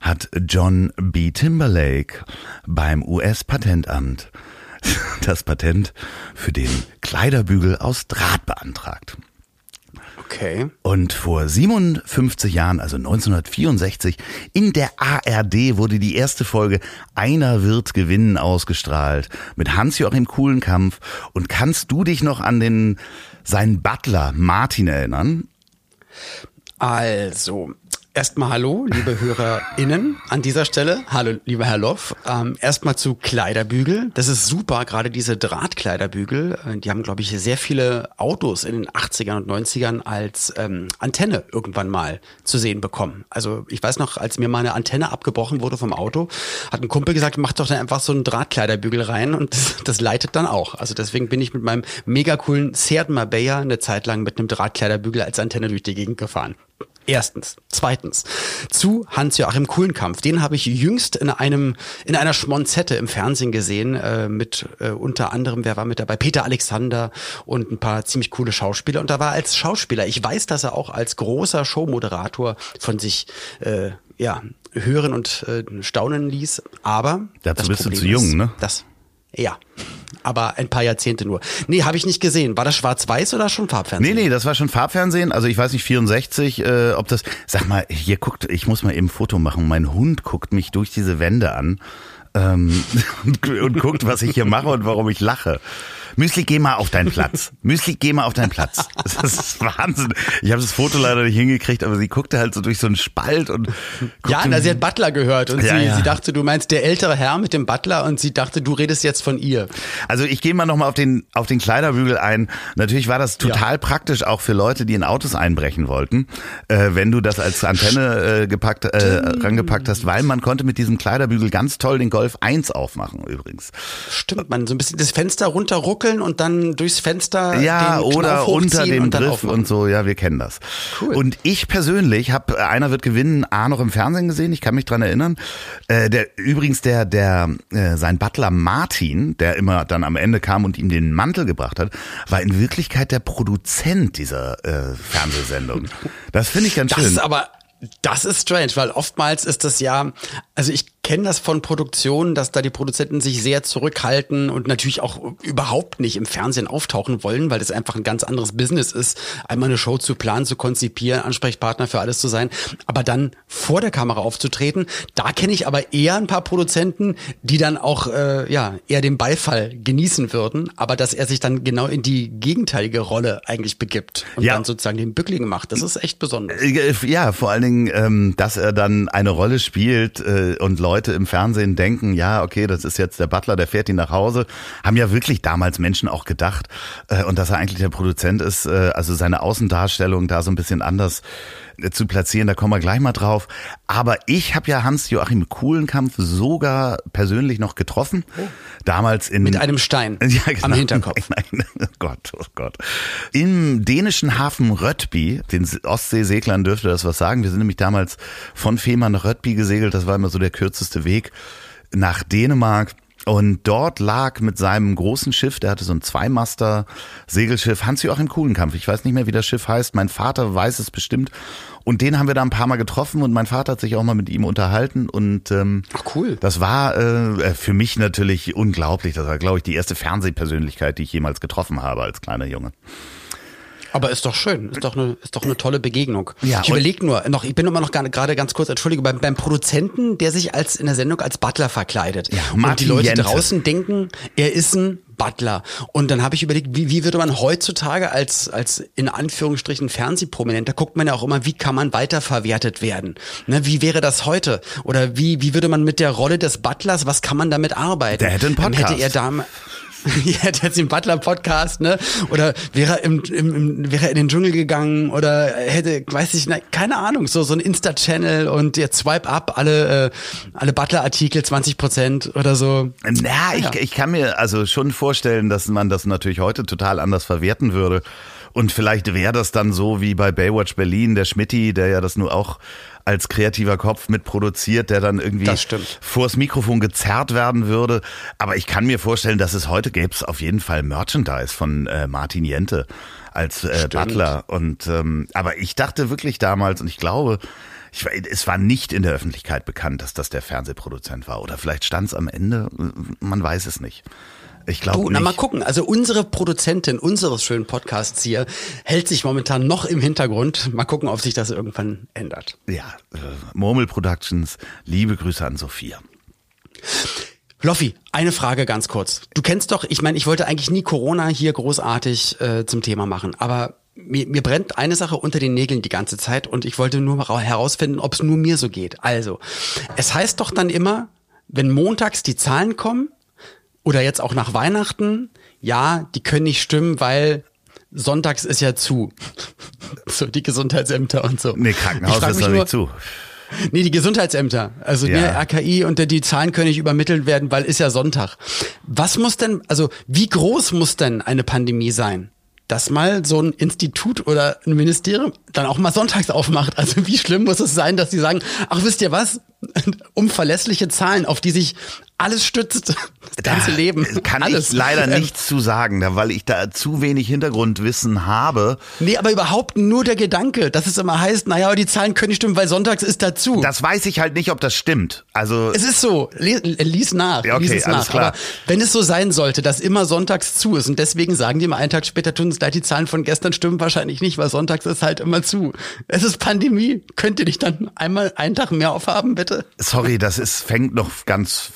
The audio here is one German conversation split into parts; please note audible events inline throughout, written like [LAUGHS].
hat John B. Timberlake beim US-Patentamt [LAUGHS] das Patent für den Kleiderbügel aus Draht beantragt. Okay. Und vor 57 Jahren, also 1964, in der ARD wurde die erste Folge Einer wird gewinnen ausgestrahlt mit Hans-Joachim Kuhlenkampf. Und kannst du dich noch an den seinen Butler Martin erinnern? Also, Erstmal hallo, liebe HörerInnen an dieser Stelle. Hallo, lieber Herr Loff. Ähm, erstmal zu Kleiderbügel. Das ist super, gerade diese Drahtkleiderbügel. Äh, die haben, glaube ich, sehr viele Autos in den 80ern und 90ern als ähm, Antenne irgendwann mal zu sehen bekommen. Also ich weiß noch, als mir meine Antenne abgebrochen wurde vom Auto, hat ein Kumpel gesagt, mach doch da einfach so einen Drahtkleiderbügel rein und das, das leitet dann auch. Also deswegen bin ich mit meinem mega coolen Seat Marbella eine Zeit lang mit einem Drahtkleiderbügel als Antenne durch die Gegend gefahren. Erstens. Zweitens. Zu Hans-Joachim Kuhlenkampf. Den habe ich jüngst in einem, in einer Schmonzette im Fernsehen gesehen, äh, mit äh, unter anderem, wer war mit dabei? Peter Alexander und ein paar ziemlich coole Schauspieler. Und da war als Schauspieler. Ich weiß, dass er auch als großer Showmoderator von sich, äh, ja, hören und äh, staunen ließ. Aber. Dazu bist Problem du zu jung, ist, ne? Das, ja aber ein paar Jahrzehnte nur. Nee, habe ich nicht gesehen. War das schwarz-weiß oder schon Farbfernsehen? Nee, nee, das war schon Farbfernsehen. Also ich weiß nicht, 64, äh, ob das. Sag mal, hier guckt, ich muss mal eben ein Foto machen. Mein Hund guckt mich durch diese Wände an ähm, und, [LAUGHS] und guckt, was ich hier mache und warum ich lache. Müsli, geh mal auf deinen Platz. [LAUGHS] Müsli, geh mal auf deinen Platz. Das ist Wahnsinn. Ich habe das Foto leider nicht hingekriegt, aber sie guckte halt so durch so einen Spalt und Ja, na, sie hat Butler gehört und ja, sie, ja. sie dachte, du meinst der ältere Herr mit dem Butler und sie dachte, du redest jetzt von ihr. Also ich gehe mal nochmal auf den, auf den Kleiderbügel ein. Natürlich war das total ja. praktisch auch für Leute, die in Autos einbrechen wollten, äh, wenn du das als Antenne äh, gepackt, äh, rangepackt hast, weil man konnte mit diesem Kleiderbügel ganz toll den Golf 1 aufmachen übrigens. Stimmt, man so ein bisschen das Fenster runterruckeln ruckeln und dann durchs Fenster ja oder unter dem und Griff und so. Ja wir kennen das. Cool. und ich persönlich habe einer wird gewinnen A noch im Fernsehen gesehen ich kann mich dran erinnern. Äh, der übrigens der der äh, sein Butler Martin der immer dann am Ende kam und ihm den Mantel gebracht hat war in Wirklichkeit der Produzent dieser äh, Fernsehsendung. Das finde ich ganz das schön. das ist aber das ist strange, weil oftmals ist das ja, also ich kenne das von Produktionen, dass da die Produzenten sich sehr zurückhalten und natürlich auch überhaupt nicht im Fernsehen auftauchen wollen, weil das einfach ein ganz anderes Business ist, einmal eine Show zu planen, zu konzipieren, Ansprechpartner für alles zu sein, aber dann vor der Kamera aufzutreten, da kenne ich aber eher ein paar Produzenten, die dann auch äh, ja eher den Beifall genießen würden, aber dass er sich dann genau in die gegenteilige Rolle eigentlich begibt und ja. dann sozusagen den Bückling macht, das ist echt besonders. Äh, ja, vor allen Dingen, ähm, dass er dann eine Rolle spielt äh, und Leute Leute im Fernsehen denken, ja, okay, das ist jetzt der Butler, der fährt ihn nach Hause, haben ja wirklich damals Menschen auch gedacht. Äh, und dass er eigentlich der Produzent ist, äh, also seine Außendarstellung da so ein bisschen anders zu platzieren, da kommen wir gleich mal drauf. Aber ich habe ja Hans-Joachim Kuhlenkampf sogar persönlich noch getroffen. Oh. Damals in... Mit einem Stein [LAUGHS] ja, genau. am Hinterkopf. [LAUGHS] Nein, nein, oh Gott, oh Gott. Im dänischen Hafen Röttby, den Ostseeseglern dürfte das was sagen. Wir sind nämlich damals von Fehmarn nach Röttby gesegelt. Das war immer so der kürzeste Weg nach Dänemark. Und dort lag mit seinem großen Schiff, der hatte so ein Zweimaster-Segelschiff, Hans-Joachim Kuhlenkampf. Ich weiß nicht mehr, wie das Schiff heißt. Mein Vater weiß es bestimmt. Und den haben wir da ein paar Mal getroffen und mein Vater hat sich auch mal mit ihm unterhalten. Und ähm, Ach cool. Das war äh, für mich natürlich unglaublich. Das war, glaube ich, die erste Fernsehpersönlichkeit, die ich jemals getroffen habe als kleiner Junge. Aber ist doch schön, ist doch eine, ist doch eine tolle Begegnung. Ja, ich überlege nur, noch, ich bin immer noch gerade ganz kurz, entschuldige, beim, beim Produzenten, der sich als in der Sendung als Butler verkleidet. Ja, und Martin die Leute Jente. draußen denken, er ist ein Butler. Und dann habe ich überlegt, wie, wie würde man heutzutage als, als in Anführungsstrichen Fernsehprominenter, guckt man ja auch immer, wie kann man weiterverwertet werden? Ne, wie wäre das heute? Oder wie, wie würde man mit der Rolle des Butlers, was kann man damit arbeiten? Der hätte einen Dann Podcast. Hätte er da, [LAUGHS] ja, der hat den Butler-Podcast, ne? Oder wäre er im, im, im, wäre in den Dschungel gegangen oder hätte, weiß ich, ne, keine Ahnung, so, so ein Insta-Channel und jetzt swipe up alle, äh, alle Butler-Artikel 20 Prozent oder so. Na, ich, ich kann mir also schon vorstellen, dass man das natürlich heute total anders verwerten würde. Und vielleicht wäre das dann so wie bei Baywatch Berlin, der Schmitti, der ja das nur auch als kreativer Kopf mitproduziert, der dann irgendwie vors Mikrofon gezerrt werden würde. Aber ich kann mir vorstellen, dass es heute gäbe es auf jeden Fall Merchandise von äh, Martin Jente als äh, Butler. Und ähm, aber ich dachte wirklich damals und ich glaube, ich, es war nicht in der Öffentlichkeit bekannt, dass das der Fernsehproduzent war. Oder vielleicht stand es am Ende, man weiß es nicht. Ich glaube Du, nicht. na mal gucken. Also unsere Produzentin unseres schönen Podcasts hier hält sich momentan noch im Hintergrund. Mal gucken, ob sich das irgendwann ändert. Ja, äh, Murmel Productions, liebe Grüße an Sophia. Loffi, eine Frage ganz kurz. Du kennst doch, ich meine, ich wollte eigentlich nie Corona hier großartig äh, zum Thema machen, aber mir, mir brennt eine Sache unter den Nägeln die ganze Zeit und ich wollte nur mal herausfinden, ob es nur mir so geht. Also, es heißt doch dann immer, wenn montags die Zahlen kommen oder jetzt auch nach Weihnachten, ja, die können nicht stimmen, weil sonntags ist ja zu. [LAUGHS] so die Gesundheitsämter und so. Nee, Krankenhaus ist nur- nicht zu. Nee, die Gesundheitsämter. Also Ja. ne, RKI und die Zahlen können nicht übermittelt werden, weil ist ja Sonntag. Was muss denn, also wie groß muss denn eine Pandemie sein? Dass mal so ein Institut oder ein Ministerium dann auch mal sonntags aufmacht. Also wie schlimm muss es sein, dass sie sagen, ach wisst ihr was? [LAUGHS] Um verlässliche Zahlen, auf die sich alles stützt, das ganze Da Leben. Kann alles. ich leider [LAUGHS] nichts zu sagen, da- weil ich da zu wenig Hintergrundwissen habe. Nee, aber überhaupt nur der Gedanke, dass es immer heißt, naja, die Zahlen können nicht stimmen, weil sonntags ist dazu. Das weiß ich halt nicht, ob das stimmt. Also Es ist so, lies, lies nach, Ja, okay, lies es alles nach. klar. Aber wenn es so sein sollte, dass immer sonntags zu ist und deswegen sagen die immer einen Tag später, tun uns leid, die Zahlen von gestern stimmen wahrscheinlich nicht, weil sonntags ist halt immer zu. Es ist Pandemie. Könnt ihr nicht dann einmal einen Tag mehr aufhaben, bitte? Sorry, das ist, fängt noch ganz,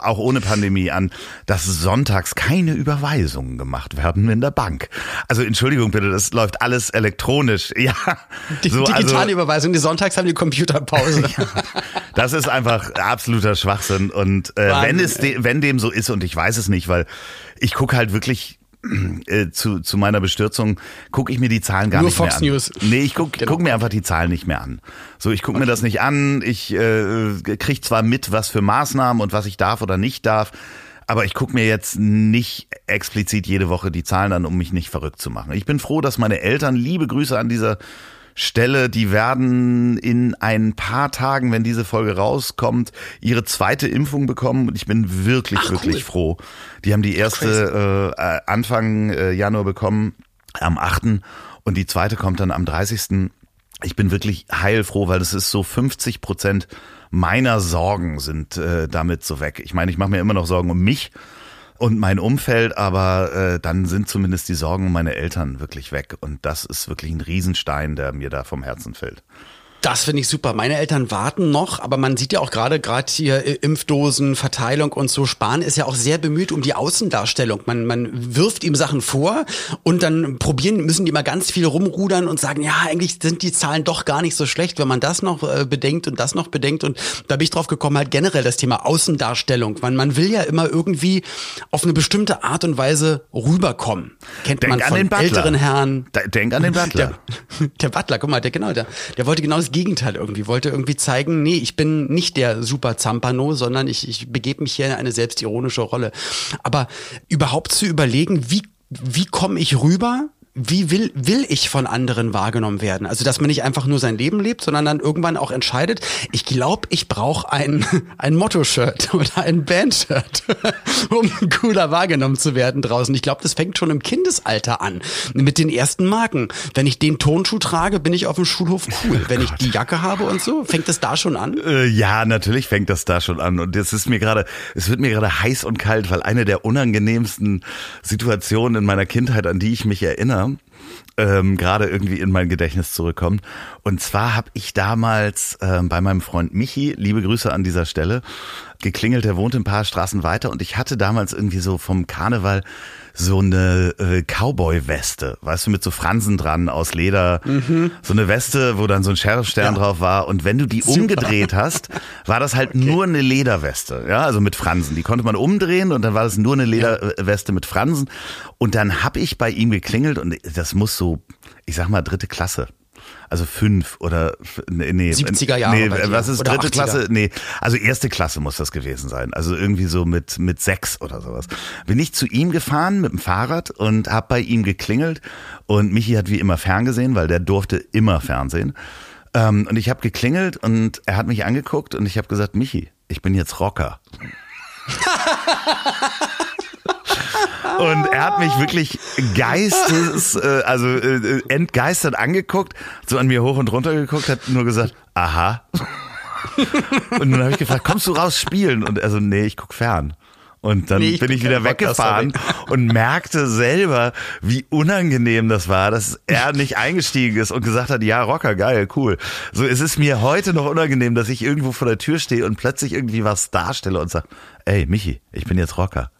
auch ohne Pandemie an, dass sonntags keine Überweisungen gemacht werden in der Bank. Also Entschuldigung bitte, das läuft alles elektronisch. [LAUGHS] Ja, Die, so, digitale also, Überweisung, die sonntags haben die Computerpause. [LAUGHS] das ist einfach absoluter Schwachsinn. Und äh, Wahnsinn, wenn es, de, wenn dem so ist, und ich weiß es nicht, weil ich gucke halt wirklich äh, zu, zu meiner Bestürzung gucke ich mir die Zahlen gar Nur nicht Fox mehr an. News. Nee, ich guck, Genau. guck mir einfach die Zahlen nicht mehr an. So, ich guck mir das nicht an. Ich äh, krieg zwar mit, was für Maßnahmen und was ich darf oder nicht darf, aber ich guck mir jetzt nicht explizit jede Woche die Zahlen an, um mich nicht verrückt zu machen. Ich bin froh, dass meine Eltern, liebe Grüße an dieser Stelle, die werden in ein paar Tagen, wenn diese Folge rauskommt, ihre zweite Impfung bekommen und ich bin wirklich, Ach, wirklich cool. froh. Die haben die erste äh, äh, Anfang äh, Januar bekommen, am 8. und die zweite kommt dann am 30. Ich bin wirklich heilfroh, weil das ist so 50 Prozent meiner Sorgen sind äh, damit so weg. Ich meine, ich mache mir immer noch Sorgen um mich und mein Umfeld, aber äh, dann sind zumindest die Sorgen um meine Eltern wirklich weg. Und das ist wirklich ein Riesenstein, der mir da vom Herzen fällt. Das finde ich super. Meine Eltern warten noch, aber man sieht ja auch gerade gerade hier äh, Impfdosen, Verteilung und so. Spahn ist ja auch sehr bemüht um die Außendarstellung. Man, man wirft ihm Sachen vor und dann probieren müssen die mal ganz viel rumrudern und sagen, ja, eigentlich sind die Zahlen doch gar nicht so schlecht, wenn man das noch äh, bedenkt und das noch bedenkt. Und da bin ich drauf gekommen, halt generell das Thema Außendarstellung. Man, man will ja immer irgendwie auf eine bestimmte Art und Weise rüberkommen. Kennt Denk man an von älteren Herren. Denk an den Butler. Der, [LAUGHS] der Butler, guck mal, der genau, der, der wollte genau das Gegenteil irgendwie, wollte irgendwie zeigen, nee, ich bin nicht der super Zampano, sondern ich, ich begebe mich hier in eine selbstironische Rolle. Aber überhaupt zu überlegen, wie, wie komme ich rüber? Wie will, will ich von anderen wahrgenommen werden? Also, dass man nicht einfach nur sein Leben lebt, sondern dann irgendwann auch entscheidet, ich glaube, ich brauche ein, [LAUGHS] ein Motto-Shirt [LAUGHS] oder ein Band-Shirt, [LAUGHS] um cooler wahrgenommen zu werden draußen. Ich glaube, das fängt schon im Kindesalter an. Mit den ersten Marken. Wenn ich den Tonschuh trage, bin ich auf dem Schulhof cool. Wenn ich die Jacke habe und so, fängt es da schon an? Äh, ja, natürlich fängt das da schon an. Und es ist mir gerade, es wird mir gerade heiß und kalt, weil eine der unangenehmsten Situationen in meiner Kindheit, an die ich mich erinnere, ähm, gerade irgendwie in mein Gedächtnis zurückkommt. Und zwar habe ich damals ähm, bei meinem Freund Michi, liebe Grüße an dieser Stelle, geklingelt, der wohnt ein paar Straßen weiter und ich hatte damals irgendwie so vom Karneval so eine äh, Cowboy-Weste, weißt du, mit so Fransen dran aus Leder. Mhm. So eine Weste, wo dann so ein Sheriff-Stern ja. drauf war. Und wenn du die Super. umgedreht hast, [LAUGHS] war das halt okay. nur eine Lederweste, ja, also mit Fransen. Die konnte man umdrehen und dann war das nur eine Lederweste ja. mit Fransen. Und dann hab ich bei ihm geklingelt und das muss so, ich sag mal, dritte Klasse also fünf oder nee, nee 70er Jahre. Nee, was ist dritte 80er. Klasse? Nee, also erste Klasse muss das gewesen sein. Also irgendwie so mit mit sechs oder sowas. Bin ich zu ihm gefahren mit dem Fahrrad und hab bei ihm geklingelt und Michi hat wie immer ferngesehen, weil der durfte immer Fernsehen. Ähm, und ich habe geklingelt und er hat mich angeguckt und ich habe gesagt, Michi, ich bin jetzt Rocker. [LAUGHS] Und er hat mich wirklich geistes, äh, also äh, entgeistert angeguckt, so an mir hoch und runter geguckt, hat nur gesagt, aha. Und dann habe ich gefragt, kommst du raus spielen? Und er so, nee, ich guck fern. Und dann nee, ich bin ich wieder weggefahren [LAUGHS] und merkte selber, wie unangenehm das war, dass er nicht eingestiegen ist und gesagt hat, ja, Rocker, geil, cool. So, es ist mir heute noch unangenehm, dass ich irgendwo vor der Tür stehe und plötzlich irgendwie was darstelle und sage, ey, Michi, ich bin jetzt Rocker.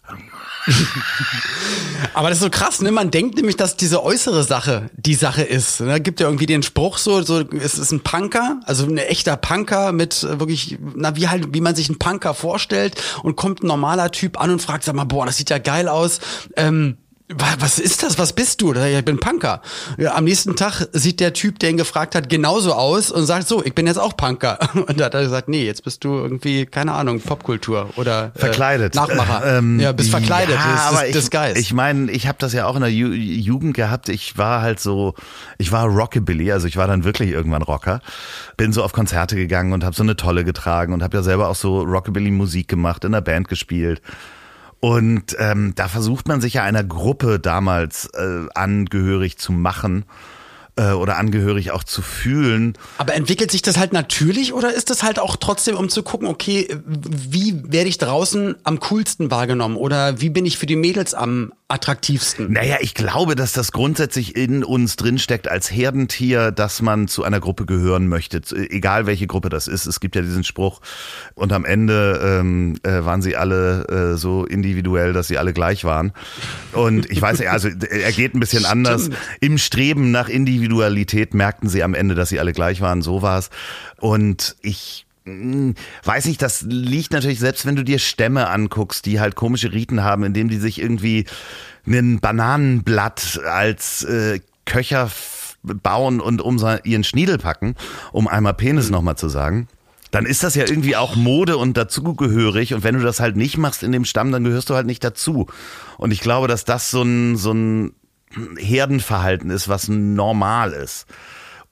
[LAUGHS] Aber das ist so krass, ne? Man denkt nämlich, dass diese äußere Sache die Sache ist. Da ne? gibt ja irgendwie den Spruch so, so es ist ein Punker, also ein echter Punker mit äh, wirklich, na wie halt, wie man sich einen Punker vorstellt und kommt ein normaler Typ an und fragt, sag mal, boah, das sieht ja geil aus. Ähm, was ist das? Was bist du? Ich bin Punker. Ja, am nächsten Tag sieht der Typ, der ihn gefragt hat, genauso aus und sagt so, ich bin jetzt auch Punker. [LAUGHS] Und da hat er gesagt, nee, jetzt bist du irgendwie, keine Ahnung, Popkultur oder äh, verkleidet. Nachmacher. Äh, [LAUGHS] ähm, ja, bist verkleidet. Ja, das, aber das, das ich, ich meine, ich habe das ja auch in der Ju Jugend gehabt. Ich war halt so, ich war Rockabilly, also ich war dann wirklich irgendwann Rocker. Bin so auf Konzerte gegangen und habe so eine Tolle getragen und habe ja selber auch so Rockabilly Musik gemacht, in der Band gespielt. Und ähm, da versucht man sich ja einer Gruppe damals äh, angehörig zu machen äh, oder angehörig auch zu fühlen. Aber entwickelt sich das halt natürlich oder ist das halt auch trotzdem, um zu gucken, okay, wie werde ich draußen am coolsten wahrgenommen oder wie bin ich für die Mädels am attraktivsten? Naja, ich glaube, dass das grundsätzlich in uns drinsteckt als Herdentier, dass man zu einer Gruppe gehören möchte, egal welche Gruppe das ist. Es gibt ja diesen Spruch und am Ende ähm, äh, waren sie alle äh, so individuell, dass sie alle gleich waren. Und ich weiß, ja, also er geht ein bisschen anders. Im Streben nach Individualität merkten sie am Ende, dass sie alle gleich waren. So war's. Und ich weiß nicht, das liegt natürlich, selbst wenn du dir Stämme anguckst, die halt komische Riten haben, indem die sich irgendwie ein Bananenblatt als äh, Köcher bauen und um ihren Schniedel packen, um einmal Penis mhm. nochmal zu sagen dann ist das ja irgendwie auch Mode und dazugehörig. Und wenn du das halt nicht machst in dem Stamm, dann gehörst du halt nicht dazu. Und ich glaube, dass das so ein, so ein Herdenverhalten ist, was normal ist.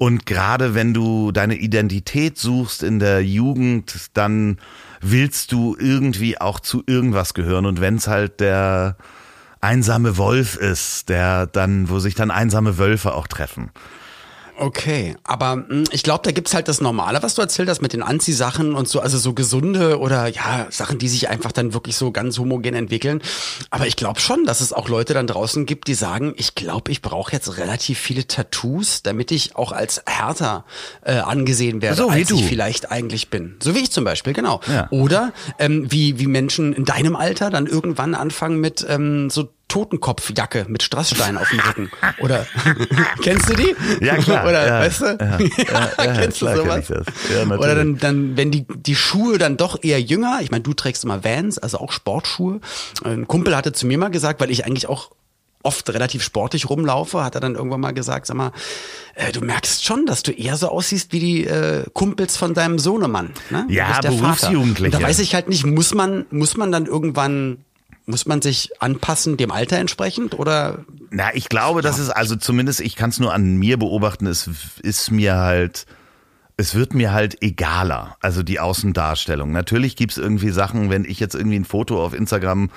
Und gerade wenn du deine Identität suchst in der Jugend, dann willst du irgendwie auch zu irgendwas gehören. Und wenn es halt der einsame Wolf ist, der dann, wo sich dann einsame Wölfe auch treffen. Okay, aber hm, ich glaube, da gibt's halt das Normale, was du erzählt hast mit den Anziehsachen und so, also so gesunde oder ja, Sachen, die sich einfach dann wirklich so ganz homogen entwickeln. Aber ich glaube schon, dass es auch Leute dann draußen gibt, die sagen, ich glaube, ich brauche jetzt relativ viele Tattoos, damit ich auch als härter äh, angesehen werde, so, als du. ich vielleicht eigentlich bin. So wie ich zum Beispiel, genau. Ja. Oder ähm, wie, wie Menschen in deinem Alter dann irgendwann anfangen mit ähm, so Totenkopfjacke mit Strassstein auf dem Rücken. Oder [LAUGHS] kennst du die? Ja, klar. [LAUGHS] Oder ja, weißt du? Ja, [LAUGHS] ja, kennst du sowas? Oder dann, dann, wenn die, die Schuhe dann doch eher jünger, ich meine, du trägst immer Vans, also auch Sportschuhe. Ein Kumpel hatte zu mir mal gesagt, weil ich eigentlich auch oft relativ sportlich rumlaufe, hat er dann irgendwann mal gesagt, sag mal, äh, du merkst schon, dass du eher so aussiehst wie die äh, Kumpels von deinem Sohnemann. Ne? Ja, Berufsjugendliche. Da weiß ich halt nicht, muss man, muss man dann irgendwann muss man sich anpassen dem Alter entsprechend oder? Na, ich glaube, das ist also zumindest, ich kann es nur an mir beobachten, es ist mir halt, es wird mir halt egaler, also die Außendarstellung. Natürlich gibt's irgendwie Sachen, wenn ich jetzt irgendwie ein Foto auf Instagram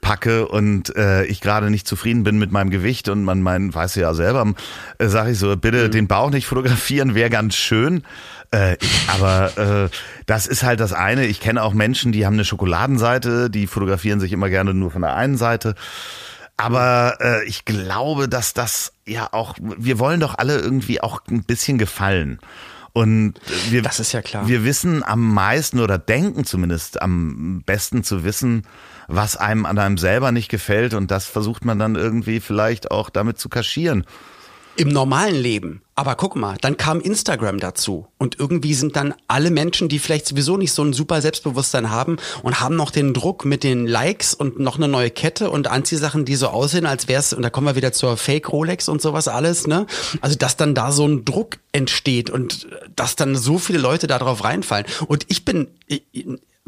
packe und äh, ich gerade nicht zufrieden bin mit meinem Gewicht und man meint, weiß ja selber, äh, sage ich so, bitte mhm. den Bauch nicht fotografieren, wäre ganz schön. Äh, aber äh, das ist halt das eine. Ich kenne auch Menschen, die haben eine Schokoladenseite, die fotografieren sich immer gerne nur von der einen Seite. Aber äh, ich glaube, dass das ja auch, wir wollen doch alle irgendwie auch ein bisschen gefallen. Und wir, das ist ja klar. Wir wissen am meisten oder denken zumindest am besten zu wissen, was einem an einem selber nicht gefällt. Und das versucht man dann irgendwie vielleicht auch damit zu kaschieren im normalen Leben. Aber guck mal, dann kam Instagram dazu. Und irgendwie sind dann alle Menschen, die vielleicht sowieso nicht so ein super Selbstbewusstsein haben und haben noch den Druck mit den Likes und noch eine neue Kette und Anziehsachen, die so aussehen, als wär's, und da kommen wir wieder zur Fake Rolex und sowas alles, ne? Also, dass dann da so ein Druck entsteht und dass dann so viele Leute da drauf reinfallen. Und ich bin,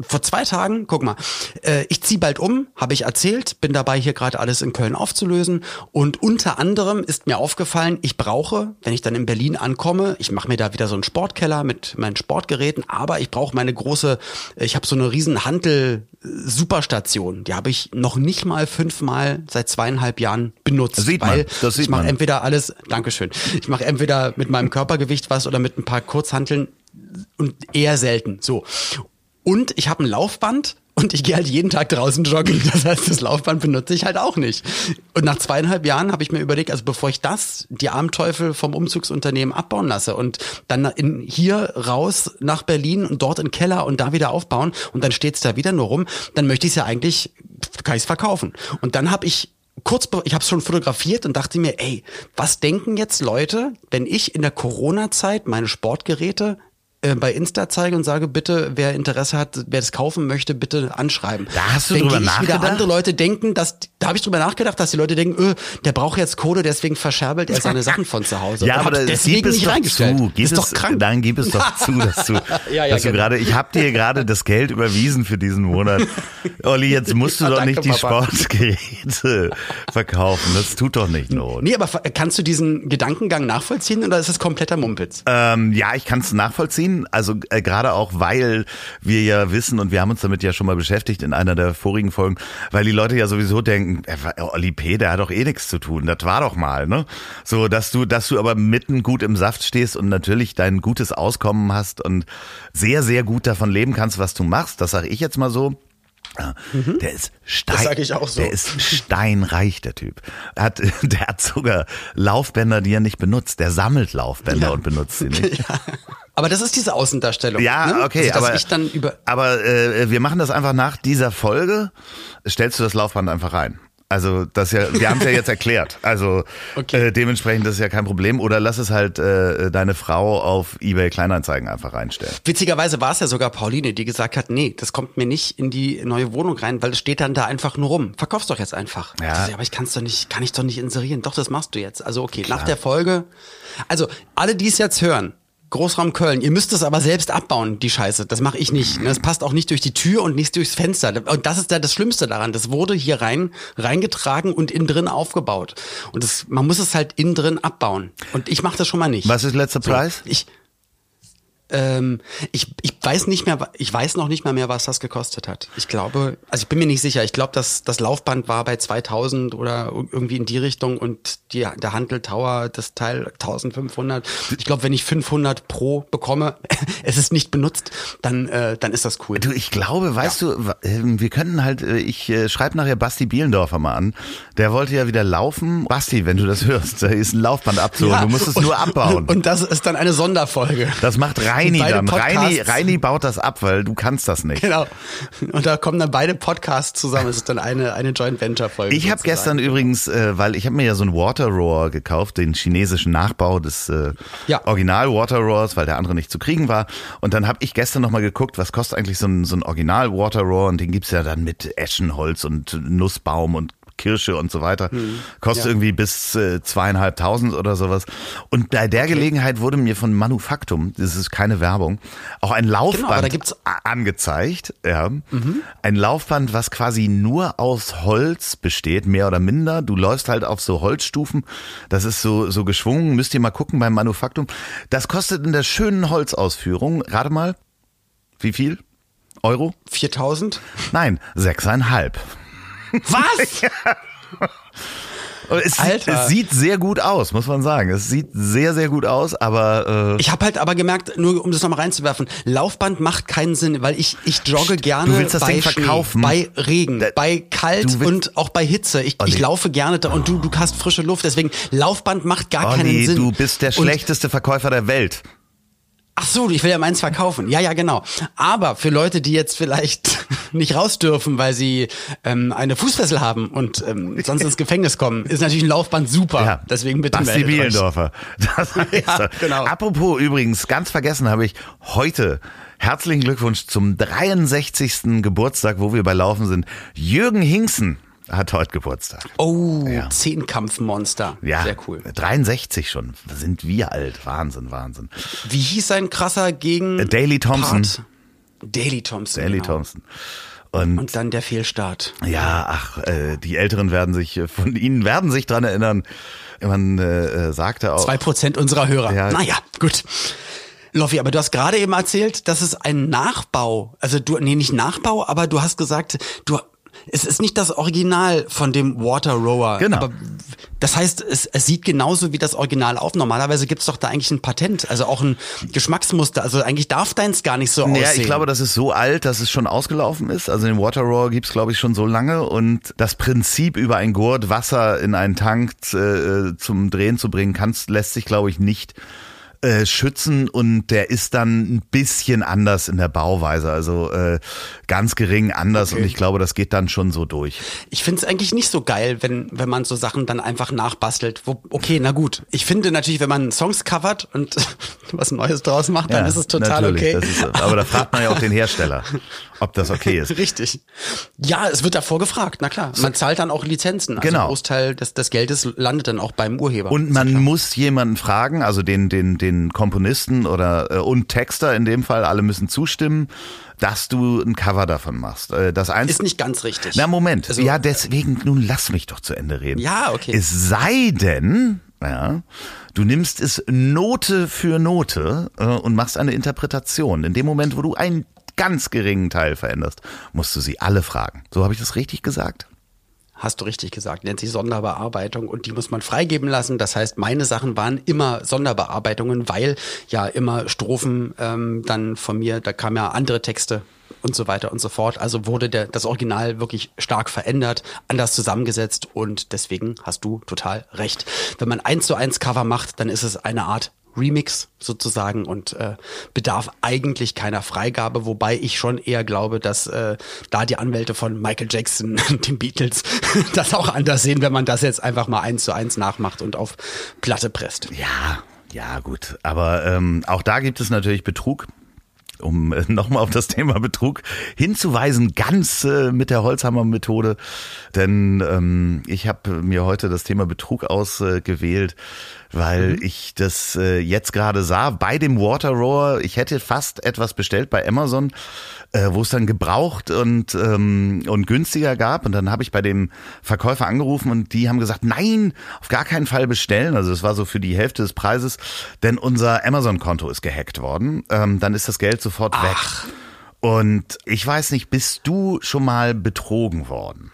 vor zwei Tagen, guck mal, äh, ich ziehe bald um, habe ich erzählt, bin dabei hier gerade alles in Köln aufzulösen und unter anderem ist mir aufgefallen, ich brauche, wenn ich dann in Berlin ankomme, ich mache mir da wieder so einen Sportkeller mit meinen Sportgeräten, aber ich brauche meine große, ich habe so eine riesen Handel Superstation, die habe ich noch nicht mal fünfmal seit zweieinhalb Jahren benutzt, das sieht weil man, das sieht ich mache entweder alles, Dankeschön, ich mache entweder mit meinem Körpergewicht was oder mit ein paar Kurzhanteln und eher selten. So. Und ich habe ein Laufband und ich gehe halt jeden Tag draußen joggen. [LAUGHS] Das heißt, das Laufband benutze ich halt auch nicht. Und nach zweieinhalb Jahren habe ich mir überlegt, also bevor ich das, die Armteufel vom Umzugsunternehmen abbauen lasse und dann in, hier raus nach Berlin und dort in den Keller und da wieder aufbauen und dann steht's da wieder nur rum, dann möchte ich es ja eigentlich, kann ich es verkaufen. Und dann habe ich kurz, ich habe es schon fotografiert und dachte mir, ey, was denken jetzt Leute, wenn ich in der Corona-Zeit meine Sportgeräte äh, bei Insta zeige und sage, bitte, wer Interesse hat, wer das kaufen möchte, bitte anschreiben. Da hast du Denke drüber ich nachgedacht? wieder andere Leute denken, dass da habe ich drüber nachgedacht, dass die Leute denken, öh, der braucht jetzt Kohle, deswegen verscherbelt er seine [LAUGHS] Sachen von zu Hause. Ja, Und aber gib es doch zu. Gib ist es, [LAUGHS] doch krank. Nein, gib es doch zu, dass du, Ja, ja, dass du genau. gerade, ich habe dir gerade das Geld überwiesen für diesen Monat. [LAUGHS] Olli, jetzt musst du Ja, doch danke, nicht die Papa. Sportgeräte verkaufen. Das tut doch nicht Not. Nee, aber kannst du diesen Gedankengang nachvollziehen oder ist das kompletter Mumpitz? Ähm, ja, ich kann es nachvollziehen. Also äh, gerade auch, weil wir ja wissen und wir haben uns damit ja schon mal beschäftigt in einer der vorigen Folgen, weil die Leute ja sowieso denken, äh, Olli P., der hat doch eh nichts zu tun. Das war doch mal, ne? So, dass du, dass du aber mitten gut im Saft stehst und natürlich dein gutes Auskommen hast und sehr, sehr gut davon leben kannst, was du machst. Das sage ich jetzt mal so. Ja, Der ist stein, Mhm. Das sag ich auch so. Der ist steinreich, der Typ. Er Hat, [LAUGHS] der hat sogar Laufbänder, die er nicht benutzt. Der sammelt Laufbänder Ja. und benutzt sie nicht. [LAUGHS] Ja. Aber das ist diese Außendarstellung. Ja, ne? okay, also, aber, ich dann über aber äh, wir machen das einfach nach dieser Folge. Stellst du das Laufband einfach rein. Also das ja, wir haben es ja jetzt erklärt. Also Okay. äh, dementsprechend das ist ja kein Problem. Oder lass es halt äh, deine Frau auf eBay Kleinanzeigen einfach reinstellen. Witzigerweise war es ja sogar Pauline, die gesagt hat, nee, das kommt mir nicht in die neue Wohnung rein, weil es steht dann da einfach nur rum. Verkauf's doch jetzt einfach. Ja. Ich so, aber ich kann's doch nicht, kann ich doch nicht inserieren. Doch, das machst du jetzt. Also okay, nach der Folge. Also alle, die es jetzt hören, Großraum Köln, ihr müsst es aber selbst abbauen, die Scheiße. Das mache ich nicht. ne? Das passt auch nicht durch die Tür und nicht durchs Fenster. Und das ist ja das Schlimmste daran. Das wurde hier rein reingetragen und innen drin aufgebaut. Und das, man muss es halt innen drin abbauen. Und ich mache das schon mal nicht. Was ist letzter Preis? Ich, ähm, ich, ich weiß nicht mehr, ich weiß noch nicht mal mehr, was das gekostet hat. Ich glaube, also ich bin mir nicht sicher. Ich glaube, dass das Laufband war bei 2000 oder irgendwie in die Richtung und die, der Handel Tower, das Teil 1500. Ich glaube, wenn ich 500 pro bekomme, [LAUGHS] es ist nicht benutzt, dann, äh, dann ist das cool. Du, ich glaube, weißt du, wa- ähm, wir könnten halt, äh, ich äh, schreibe nachher Basti Bielendorfer mal an. Der wollte ja wieder laufen. Basti, wenn du das hörst, [LAUGHS] da ist ein Laufband abzuholen. Ja, du musst es und- nur abbauen. Und das ist dann eine Sonderfolge. das macht Reini dann. Reini. Reini baut das ab, weil du kannst das nicht. Genau. Und da kommen dann beide Podcasts zusammen. Es ist dann eine, eine Joint Venture Folge. Ich habe gestern übrigens, äh, weil ich habe mir ja so ein Water Roar gekauft, den chinesischen Nachbau des äh, Ja. Original Water Roars, weil der andere nicht zu kriegen war. Und dann habe ich gestern nochmal geguckt, was kostet eigentlich so ein, so ein Original Water Roar und den gibt's ja dann mit Eschenholz und Nussbaum und Kirsche und so weiter. Kostet Ja. irgendwie bis äh, zweieinhalbtausend oder sowas. Und bei der Gelegenheit wurde mir von Manufaktum, das ist keine Werbung, auch ein Laufband Genau, angezeigt. Ja. Ein Laufband, was quasi nur aus Holz besteht, mehr oder minder. Du läufst halt auf so Holzstufen. Das ist so, so geschwungen. Müsst ihr mal gucken beim Manufaktum. Das kostet in der schönen Holzausführung, gerade mal, wie viel? Euro? 4000? Nein, sechseinhalb. Was? [LAUGHS] Es, sieht, es sieht sehr gut aus, muss man sagen. Es sieht sehr, sehr gut aus, aber. Äh ich habe halt aber gemerkt, nur um das nochmal reinzuwerfen, Laufband macht keinen Sinn, weil ich, ich jogge gerne du willst das bei Ding verkaufen. Schnee, bei Regen, da, bei kalt und auch bei Hitze. Ich, ich laufe gerne da und du, du hast frische Luft, deswegen Laufband macht gar Olli, keinen Sinn. du bist der und schlechteste Verkäufer der Welt. Ach so, ich will ja meins verkaufen. Ja, ja, genau. Aber für Leute, die jetzt vielleicht [LAUGHS] nicht raus dürfen, weil sie ähm, eine Fußfessel haben und ähm, sonst ins Gefängnis kommen, ist natürlich ein Laufband super. Ja, Deswegen bitte Basti Bielendorfer. Das [LAUGHS] ja, genau. Apropos übrigens, ganz vergessen habe ich heute herzlichen Glückwunsch zum 63. Geburtstag, wo wir bei Laufen sind. Jürgen Hinksen hat heute Geburtstag. Oh, ja. Zehnkampfmonster. Ja, sehr cool. 63 schon. Sind wir alt. Wahnsinn, Wahnsinn. Wie hieß sein krasser gegen äh, Daily Thompson. Part? Daily Thompson. Daily genau. Thompson. Und, und, dann der Fehlstart. Ja, ach, äh, die Älteren werden sich, äh, von Ihnen werden sich dran erinnern. Man äh, äh sagte auch. Zwei Prozent unserer Hörer. Ja, naja, gut. Loffi, aber du hast gerade eben erzählt, dass es ein Nachbau, also du, nee, nicht Nachbau, aber du hast gesagt, du es ist nicht das Original von dem Water Rower. Genau. Aber das heißt, es, es sieht genauso wie das Original auf. Normalerweise gibt's doch da eigentlich ein Patent, also auch ein Geschmacksmuster. Also eigentlich darf deins gar nicht so naja, aussehen. Ja, ich glaube, das ist so alt, dass es schon ausgelaufen ist. Also den Water Rower gibt's glaube ich, schon so lange. Und das Prinzip, über ein Gurt Wasser in einen Tank äh, zum Drehen zu bringen, kannst, lässt sich, glaube ich, nicht äh, schützen und der ist dann ein bisschen anders in der Bauweise, also äh, ganz gering anders okay. und ich glaube, das geht dann schon so durch. Ich finde es eigentlich nicht so geil, wenn, wenn man so Sachen dann einfach nachbastelt. Wo, okay, na gut. Ich finde natürlich, wenn man Songs covert und [LAUGHS] was Neues draus macht, dann ja, ist es total okay. Ist, aber da fragt man ja auch den Hersteller, [LAUGHS] ob das okay ist. Richtig. Ja, es wird davor gefragt, na klar. Man zahlt dann auch Lizenzen. Also genau. Ein Großteil des, des Geldes landet dann auch beim Urheber. Und man muss jemanden fragen, also den, den, den den Komponisten oder äh, und Texter in dem Fall, alle müssen zustimmen, dass du ein Cover davon machst. Äh, das eins ist nicht ganz richtig. Na Moment, also, ja deswegen nun lass mich doch zu Ende reden. Ja, okay. Es sei denn, ja, du nimmst es Note für Note äh, und machst eine Interpretation. In dem Moment, wo du einen ganz geringen Teil veränderst, musst du sie alle fragen. So habe ich das richtig gesagt? Hast du richtig gesagt, nennt sich Sonderbearbeitung und die muss man freigeben lassen. Das heißt, meine Sachen waren immer Sonderbearbeitungen, weil ja immer Strophen ähm, dann von mir, da kamen ja andere Texte und so weiter und so fort. Also wurde der, das Original wirklich stark verändert, anders zusammengesetzt und deswegen hast du total recht. Wenn man eins zu eins Cover macht, dann ist es eine Art Remix sozusagen und äh, bedarf eigentlich keiner Freigabe, wobei ich schon eher glaube, dass äh, da die Anwälte von Michael Jackson, [LAUGHS] den Beatles, [LAUGHS] das auch anders sehen, wenn man das jetzt einfach mal eins zu eins nachmacht und auf Platte presst. Ja, ja gut, aber ähm, auch da gibt es natürlich Betrug um äh, [LAUGHS] nochmal auf das Thema Betrug hinzuweisen, ganz äh, mit der Holzhammer-Methode. Denn ähm, ich habe mir heute das Thema Betrug ausgewählt, weil mhm. ich das äh, jetzt gerade sah bei dem Water Roar. Ich hätte fast etwas bestellt bei Amazon äh, wo es dann gebraucht und, ähm, und günstiger gab. Und dann habe ich bei dem Verkäufer angerufen und die haben gesagt, nein, auf gar keinen Fall bestellen. Also es war so für die Hälfte des Preises, denn unser Amazon-Konto ist gehackt worden. Ähm, dann ist das Geld sofort Ach. weg. Und ich weiß nicht, bist du schon mal betrogen worden?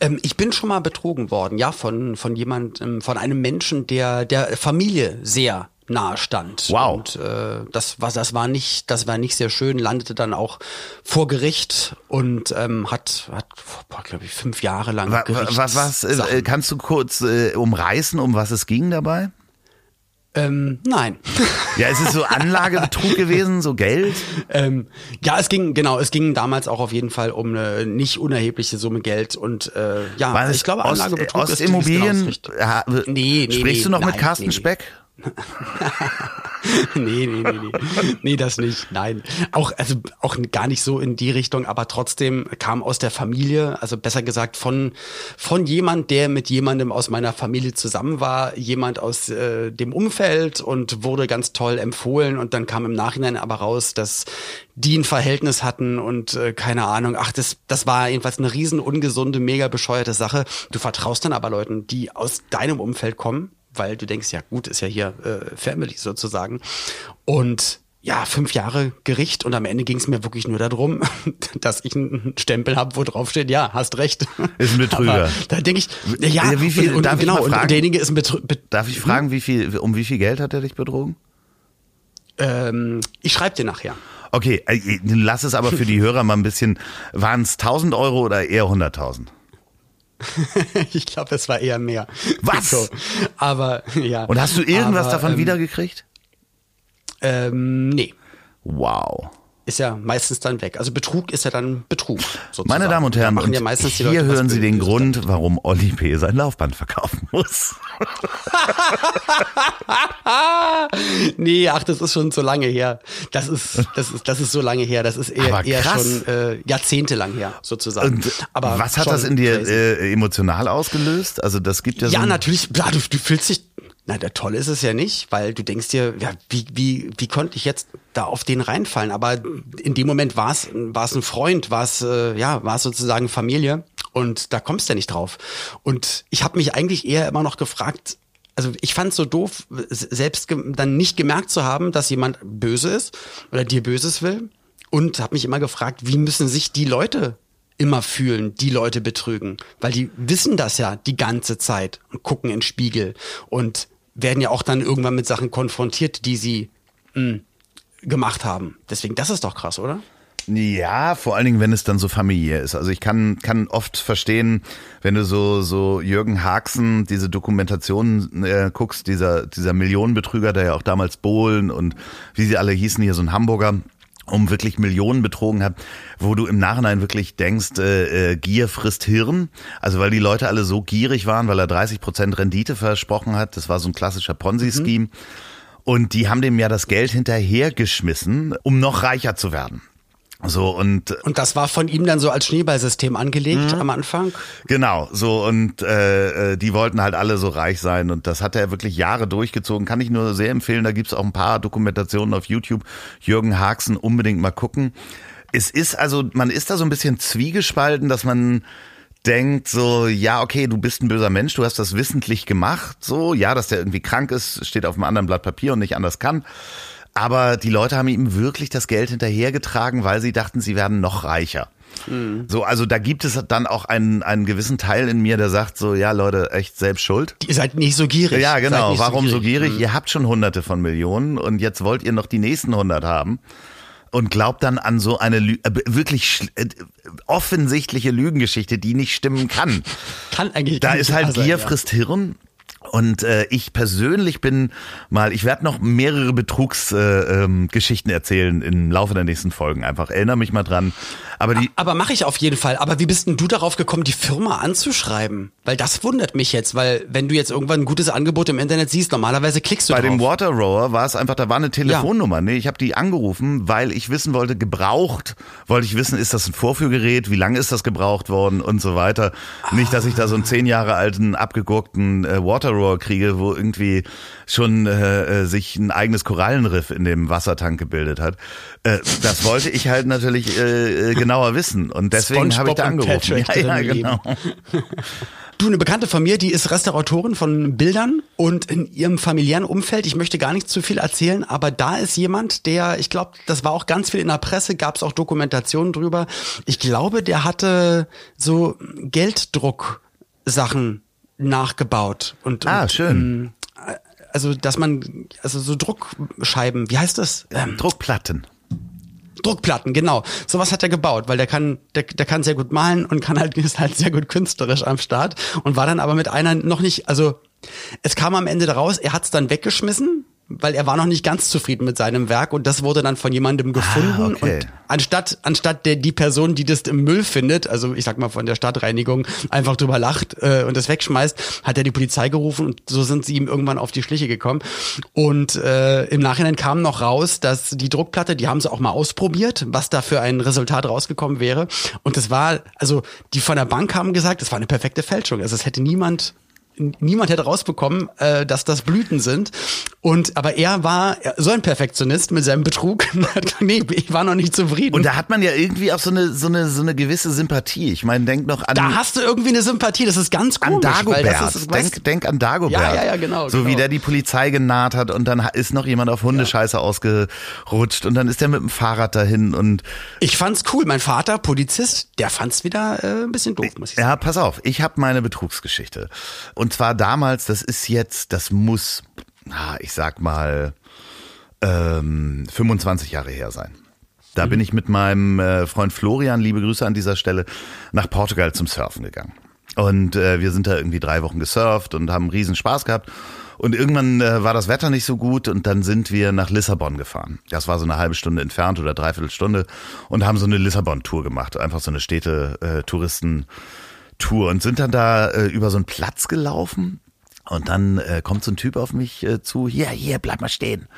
Ähm, ich bin schon mal betrogen worden, ja, von, von jemandem, von einem Menschen, der der Familie sehr nahe stand. Wow. Und äh, das war das war nicht das war nicht sehr schön. Landete dann auch vor Gericht und ähm, hat hat glaube ich fünf Jahre lang. Wa was was äh, kannst du kurz äh, umreißen, um was es ging dabei? Ähm, nein. [LAUGHS] Ja, ist es so Anlagebetrug gewesen, so Geld? Ähm, ja, es ging, genau, es ging damals auch auf jeden Fall um eine nicht unerhebliche Summe Geld und äh, ja, War ich glaube Anlagebetrug Ost, Ostimmobilien, ist, genau ja, nee, nee, Sprichst nee, du noch nein, mit Carsten nee, Speck? [LAUGHS] nee, nee, nee, nee. Nee, das nicht. Nein. Auch, also auch gar nicht so in die Richtung, aber trotzdem kam aus der Familie, also besser gesagt von, von jemand, der mit jemandem aus meiner Familie zusammen war, jemand aus äh, dem Umfeld und wurde ganz toll empfohlen und dann kam im Nachhinein aber raus, dass die ein Verhältnis hatten und äh, keine Ahnung, ach, das, das war jedenfalls eine riesen ungesunde, mega bescheuerte Sache. Du vertraust dann aber Leuten, die aus deinem Umfeld kommen weil du denkst, ja gut, ist ja hier äh, Family sozusagen. Und ja, fünf Jahre Gericht und am Ende ging es mir wirklich nur darum, [LAUGHS] dass ich einen Stempel habe, wo drauf steht, ja, hast recht. Ist ein Betrüger. Aber da denke ich, ja, wie viel, und, und, darf genau, ich fragen, und derjenige ist ein Betrüger. Darf ich fragen, wie viel, um wie viel Geld hat er dich betrogen? Ähm, ich schreibe dir nachher. Okay, äh, lass es aber für die Hörer mal ein bisschen, waren es 1000 Euro oder eher 100.000? [LAUGHS] ich glaube, es war eher mehr. Was? So. Aber ja. Und hast du irgendwas aber, davon ähm, wiedergekriegt? Ähm, nee. Wow. Ist ja meistens dann weg. Also Betrug ist ja dann Betrug. Sozusagen. Meine Damen und Herren, und ja meistens die hier Leute hören Sie den Grund, warum Olli P. sein Laufband verkaufen muss. [LAUGHS] Nee, ach, das ist schon so lange her. Das ist, das ist, das ist so lange her. Das ist eher, eher schon äh, jahrzehntelang her, sozusagen. Und Aber was hat das in dir äh, emotional ausgelöst? Also das gibt ja, so Ja, natürlich. Ja, du, du fühlst dich. Na, der toll ist es ja nicht, weil du denkst dir, ja, wie, wie, wie konnte ich jetzt da auf den reinfallen? Aber in dem Moment war es, war es ein Freund, war es, äh, ja, war es sozusagen Familie und da kommst du ja nicht drauf. Und ich habe mich eigentlich eher immer noch gefragt, also ich fand es so doof, selbst dann nicht gemerkt zu haben, dass jemand böse ist oder dir Böses will. Und habe mich immer gefragt, wie müssen sich die Leute immer fühlen, die Leute betrügen. Weil die wissen das ja die ganze Zeit und gucken in Spiegel und werden ja auch dann irgendwann mit Sachen konfrontiert, die sie mh, gemacht haben. Deswegen, das ist doch krass, oder? Ja, vor allen Dingen, wenn es dann so familiär ist. Also ich kann, kann oft verstehen, wenn du so, so Jürgen Haxen, diese Dokumentationen äh, guckst, dieser, dieser Millionenbetrüger, der ja auch damals Bohlen und wie sie alle hießen, hier so ein Hamburger, um wirklich Millionen betrogen hat, wo du im Nachhinein wirklich denkst, äh, äh, Gier frisst Hirn. Also weil die Leute alle so gierig waren, weil er 30 Prozent Rendite versprochen hat. Das war so ein klassischer Ponzi-Scheme. Und die haben dem ja das Geld hinterhergeschmissen, um noch reicher zu werden. So und Und das war von ihm dann so als Schneeballsystem angelegt am Anfang. Genau, so und äh, äh, die wollten halt alle so reich sein und das hat er wirklich Jahre durchgezogen. Kann ich nur sehr empfehlen. Da gibt's auch ein paar Dokumentationen auf YouTube. Jürgen Haxen unbedingt mal gucken. Es ist also, man ist da so ein bisschen zwiegespalten, dass man denkt so, ja, okay, du bist ein böser Mensch, du hast das wissentlich gemacht, so, ja, dass der irgendwie krank ist, steht auf einem anderen Blatt Papier und nicht anders kann. Aber die Leute haben ihm wirklich das Geld hinterhergetragen, weil sie dachten, sie werden noch reicher. So, also da gibt es dann auch einen, einen gewissen Teil in mir, der sagt so, ja Leute, echt selbst schuld. Ihr seid nicht so gierig. Ja, genau. Warum so gierig? Mhm. Ihr habt schon hunderte von Millionen und jetzt wollt ihr noch die nächsten hundert haben und glaubt dann an so eine Lü äh, wirklich äh, offensichtliche Lügengeschichte, die nicht stimmen kann. Kann eigentlich Da ist halt sein, Gier ja. frisst Hirn. Und äh, ich persönlich bin mal, ich werde noch mehrere Betrugsgeschichten äh, ähm, erzählen im Laufe der nächsten Folgen. Einfach erinnere mich mal dran. Aber die, Aber mache ich auf jeden Fall. Aber wie bist denn du darauf gekommen, die Firma anzuschreiben? Weil das wundert mich jetzt, weil wenn du jetzt irgendwann ein gutes Angebot im Internet siehst, normalerweise klickst du Bei drauf. dem Water Rower war es einfach, da war eine Telefonnummer. Nee, ich habe die angerufen, weil ich wissen wollte, gebraucht, wollte ich wissen, ist das ein Vorführgerät, wie lange ist das gebraucht worden und so weiter. Nicht, dass ich da so einen zehn Jahre alten, abgegurkten äh, Water Rower kriege, wo irgendwie schon äh, äh, sich ein eigenes Korallenriff in dem Wassertank gebildet hat. Äh, das wollte ich halt natürlich äh, äh, genauer wissen und deswegen habe ich da angerufen. Ja, ja, genau. [LAUGHS] Du, eine Bekannte von mir, die ist Restauratorin von Bildern und in ihrem familiären Umfeld, ich möchte gar nicht zu viel erzählen, aber da ist jemand, der, ich glaube, das war auch ganz viel in der Presse, gab es auch Dokumentationen drüber. Ich glaube, der hatte so Gelddrucksachen nachgebaut und Ah, und, schön. ähm, also, dass man, also so Druckscheiben, wie heißt das? Ähm, Druckplatten. Druckplatten, genau. Sowas hat er gebaut, weil der kann, der, der kann sehr gut malen und kann halt, [LAUGHS] ist halt sehr gut künstlerisch am Start und war dann aber mit einer noch nicht, also es kam am Ende daraus, er hat es dann weggeschmissen, weil er war noch nicht ganz zufrieden mit seinem Werk und das wurde dann von jemandem gefunden okay. und anstatt anstatt der die Person, die das im Müll findet, also ich sag mal von der Stadtreinigung, einfach drüber lacht äh, und das wegschmeißt, hat er die Polizei gerufen und so sind sie ihm irgendwann auf die Schliche gekommen. Und äh, im Nachhinein kam noch raus, dass die Druckplatte, die haben sie auch mal ausprobiert, was da für ein Resultat rausgekommen wäre. Und das war, also die von der Bank haben gesagt, das war eine perfekte Fälschung. Also es hätte niemand niemand hätte rausbekommen, äh, dass das Blüten sind. Und aber er war so ein Perfektionist mit seinem Betrug. [LAUGHS] nee, ich war noch nicht zufrieden. Und da hat man ja irgendwie auch so eine so eine so eine gewisse Sympathie. Ich meine, denk noch an Da hast du irgendwie eine Sympathie, das ist ganz komisch, an Dagobert. Das ist, denk, denk an Dagobert. Ja, ja, ja, genau. So genau. wie der die Polizei genaht hat und dann ist noch jemand auf Hundescheiße ja. ausgerutscht und dann ist der mit dem Fahrrad dahin und Ich fand's cool, mein Vater Polizist, der fand's wieder äh, ein bisschen doof, muss ich sagen. Ja, pass auf, ich habe meine Betrugsgeschichte. Und zwar damals, das ist jetzt, das muss, ich sag mal, ähm, 25 Jahre her sein. Da mhm. bin ich mit meinem äh, Freund Florian, liebe Grüße an dieser Stelle, nach Portugal zum Surfen gegangen. Und äh, wir sind da irgendwie drei Wochen gesurft und haben riesen Spaß gehabt. Und irgendwann äh, war das Wetter nicht so gut und dann sind wir nach Lissabon gefahren. Das war so eine halbe Stunde entfernt oder dreiviertel Stunde und haben so eine Lissabon-Tour gemacht. Einfach so eine Städte-Touristen-Tour und sind dann da äh, über so einen Platz gelaufen und dann äh, kommt so ein Typ auf mich äh, zu, hier, hier, bleib mal stehen.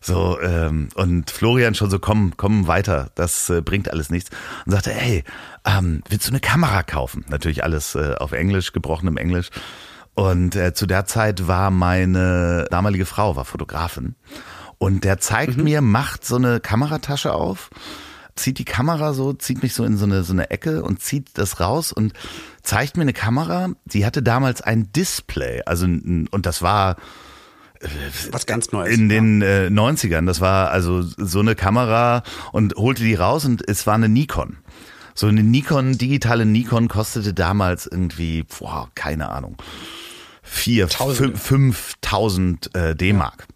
So, ähm, und Florian schon so, komm, komm weiter, das äh, bringt alles nichts. Und sagte, hey, ähm, willst du eine Kamera kaufen? Natürlich alles äh, auf Englisch, gebrochenem Englisch. Und äh, zu der Zeit war meine damalige Frau, war Fotografin. Und der zeigt mhm. mir, macht so eine Kameratasche auf, zieht die Kamera so, zieht mich so in so eine, so eine Ecke und zieht das raus und zeigt mir eine Kamera. Die hatte damals ein Display, also, und das war, was ganz Neues. In den äh, 90ern. Das war also so eine Kamera und holte die raus und es war eine Nikon. So eine Nikon, digitale Nikon kostete damals irgendwie, boah, keine Ahnung, vier, fünftausend äh, D-Mark.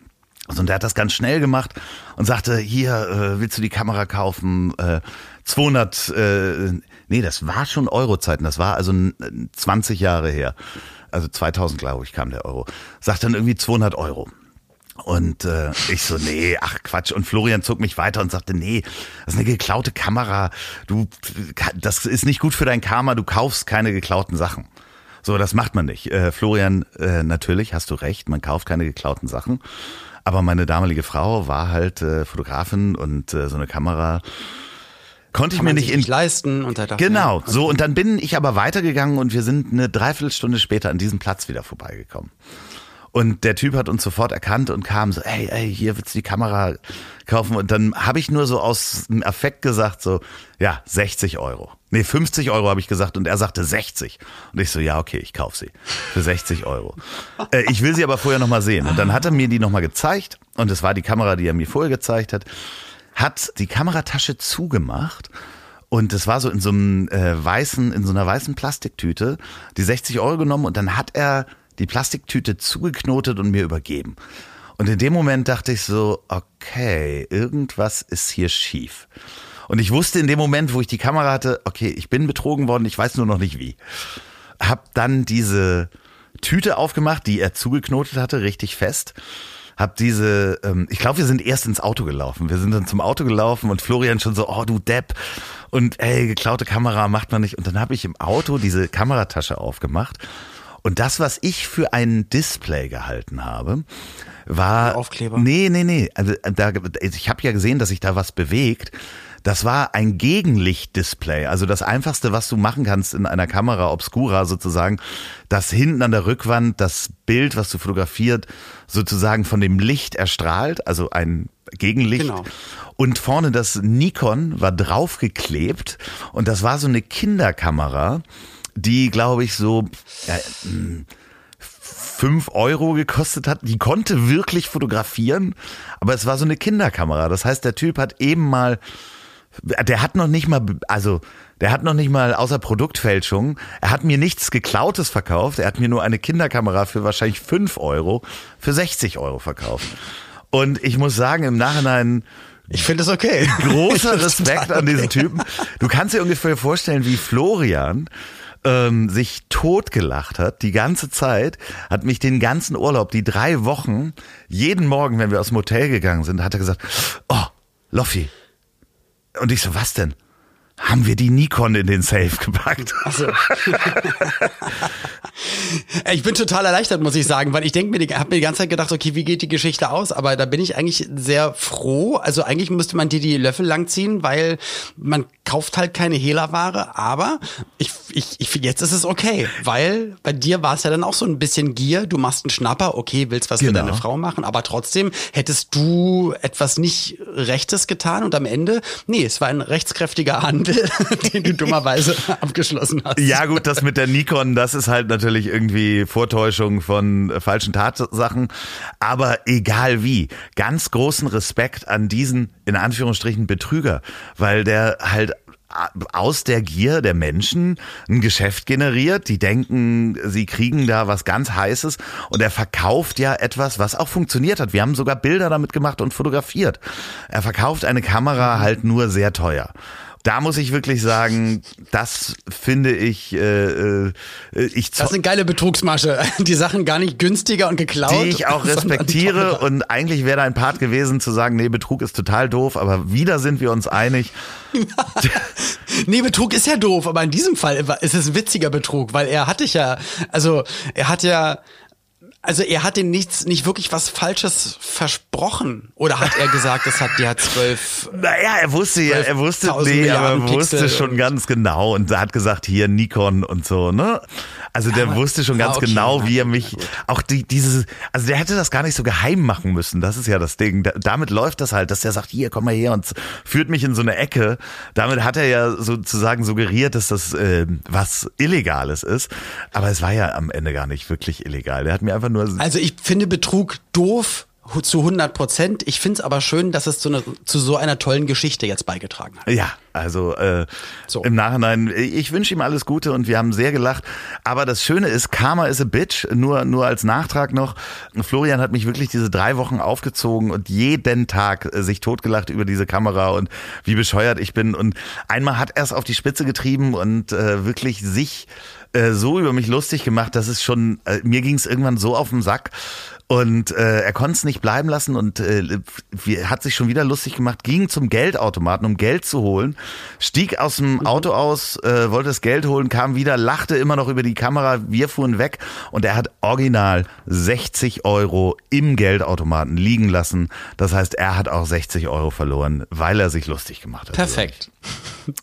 Also, und der hat das ganz schnell gemacht und sagte, hier, äh, willst du die Kamera kaufen? Äh, 200, äh, nee, das war schon Eurozeiten, das war also 20 Jahre her also 2000 glaube ich kam der Euro, sagt dann irgendwie 200 Euro. Und äh, ich so, nee, ach Quatsch. Und Florian zog mich weiter und sagte, nee, das ist eine geklaute Kamera. Du, das ist nicht gut für dein Karma. Du kaufst keine geklauten Sachen. So, das macht man nicht. Äh, Florian, äh, natürlich hast du recht. Man kauft keine geklauten Sachen. Aber meine damalige Frau war halt äh, Fotografin und äh, so eine Kamera konnte ich mir nicht, in leisten und da dachte genau. Ja, so und dann bin ich aber weitergegangen und wir sind eine Dreiviertelstunde später an diesem Platz wieder vorbeigekommen. Und der Typ hat uns sofort erkannt und kam so ey ey hier willst du die Kamera kaufen. Und dann habe ich nur so aus dem Affekt gesagt so ja 60 Euro. Nee 50 Euro habe ich gesagt und er sagte 60 und ich so ja okay ich kauf sie für 60 Euro. [LAUGHS] Äh, ich will sie aber vorher noch mal sehen. Und dann hat er mir die noch mal gezeigt und es war die Kamera die er mir vorher gezeigt hat hat die Kameratasche zugemacht und es war so in so einem äh, weißen, in so einer weißen Plastiktüte, die 60 Euro genommen und dann hat er die Plastiktüte zugeknotet und mir übergeben. Und in dem Moment dachte ich so, okay, irgendwas ist hier schief. Und ich wusste in dem Moment, wo ich die Kamera hatte, okay, ich bin betrogen worden, ich weiß nur noch nicht wie. Hab dann diese Tüte aufgemacht, die er zugeknotet hatte, richtig fest hab diese, ähm, ich glaube, wir sind erst ins Auto gelaufen. Wir sind dann zum Auto gelaufen und Florian schon so, oh du Depp. Und ey, geklaute Kamera macht man nicht. Und dann habe ich im Auto diese Kameratasche aufgemacht. Und das, was ich für ein Display gehalten habe, war. Aufkleber? Nee, nee, nee. Also da, ich habe ja gesehen, dass sich da was bewegt. Das war ein Gegenlichtdisplay. Also das einfachste, was du machen kannst in einer Kamera obscura sozusagen, dass hinten an der Rückwand das Bild, was du fotografiert, sozusagen von dem Licht erstrahlt, also ein Gegenlicht. Genau. Und vorne das Nikon war draufgeklebt und das war so eine Kinderkamera, die glaube ich so ja, hm, fünf Euro gekostet hat. Die konnte wirklich fotografieren, aber es war so eine Kinderkamera. Das heißt, der Typ hat eben mal der hat noch nicht mal, also der hat noch nicht mal außer Produktfälschung, er hat mir nichts geklautes verkauft, er hat mir nur eine Kinderkamera für wahrscheinlich fünf Euro für 60 Euro verkauft. Und ich muss sagen, im Nachhinein, ich finde es okay. [LAUGHS] Großer Respekt an diesen Typen. Du kannst dir ungefähr vorstellen, wie Florian ähm, sich totgelacht hat die ganze Zeit, hat mich den ganzen Urlaub, die drei Wochen, jeden Morgen, wenn wir aus dem Hotel gegangen sind, hat er gesagt, oh, Loffi, und ich so, was denn? Haben wir die Nikon in den Safe gepackt? Also. [LAUGHS] Ich bin total erleichtert, muss ich sagen, weil ich denke mir, habe mir die ganze Zeit gedacht, okay, wie geht die Geschichte aus? Aber da bin ich eigentlich sehr froh. Also eigentlich müsste man dir die Löffel langziehen, weil man kauft halt keine Hehlerware. Aber ich, ich, ich jetzt ist es okay, weil bei dir war es ja dann auch so ein bisschen Gier. Du machst einen Schnapper, okay, willst was genau. für deine Frau machen, aber trotzdem hättest du etwas nicht Rechtes getan und am Ende, nee, es war ein rechtskräftiger Handel, [LAUGHS] den du dummerweise abgeschlossen hast. Ja gut, das mit der Nikon, das ist halt natürlich irgendwie Vortäuschung von äh, falschen Tatsachen. Aber egal wie, ganz großen Respekt an diesen, in Anführungsstrichen, Betrüger, weil der halt aus der Gier der Menschen ein Geschäft generiert. Die denken, sie kriegen da was ganz Heißes und er verkauft ja etwas, was auch funktioniert hat. Wir haben sogar Bilder damit gemacht und fotografiert. Er verkauft eine Kamera halt nur sehr teuer da muss ich wirklich sagen, das finde ich, äh, äh ich Das ist eine geile Betrugsmasche. [LAUGHS] Die Sachen gar nicht günstiger und geklaut. Die ich auch [LAUGHS] respektiere und eigentlich wäre da ein Part gewesen zu sagen, nee, Betrug ist total doof, aber wieder sind wir uns einig. [LAUGHS] nee, Betrug ist ja doof, aber in diesem Fall ist es ein witziger Betrug, weil er hatte ja, also er hat ja also er hat den nichts, nicht wirklich was Falsches versprochen. Oder hat er gesagt, das hat der zwölf. Naja, er wusste ja, er wusste, nee, aber er wusste schon ganz genau und er hat gesagt, hier Nikon und so, ne? Also der aber, wusste schon ganz okay, genau, wie er mich, auch die, dieses, also der hätte das gar nicht so geheim machen müssen. Das ist ja das Ding. Da, damit läuft das halt, dass der sagt, hier, komm mal her und führt mich in so eine Ecke. Damit hat er ja sozusagen suggeriert, dass das äh, was Illegales ist. Aber es war ja am Ende gar nicht wirklich illegal. Der hat mir einfach nur. Also ich finde Betrug doof zu 100 Prozent. Ich finde es aber schön, dass es zu, eine, zu so einer tollen Geschichte jetzt beigetragen hat. Ja, also äh, so. im Nachhinein, ich wünsche ihm alles Gute und wir haben sehr gelacht. Aber das Schöne ist, Karma is a bitch. Nur, nur als Nachtrag noch. Florian hat mich wirklich diese drei Wochen aufgezogen und jeden Tag äh, sich totgelacht über diese Kamera und wie bescheuert ich bin. Und einmal hat er es auf die Spitze getrieben und äh, wirklich sich äh, so über mich lustig gemacht, dass es schon, äh, mir ging es irgendwann so auf den Sack, und äh, er konnte es nicht bleiben lassen und äh, hat sich schon wieder lustig gemacht, ging zum Geldautomaten, um Geld zu holen, stieg aus dem mhm. Auto aus, äh, wollte das Geld holen, kam wieder, lachte immer noch über die Kamera, wir fuhren weg und er hat original 60 Euro im Geldautomaten liegen lassen. Das heißt, er hat auch 60 Euro verloren, weil er sich lustig gemacht hat. Perfekt. [LAUGHS]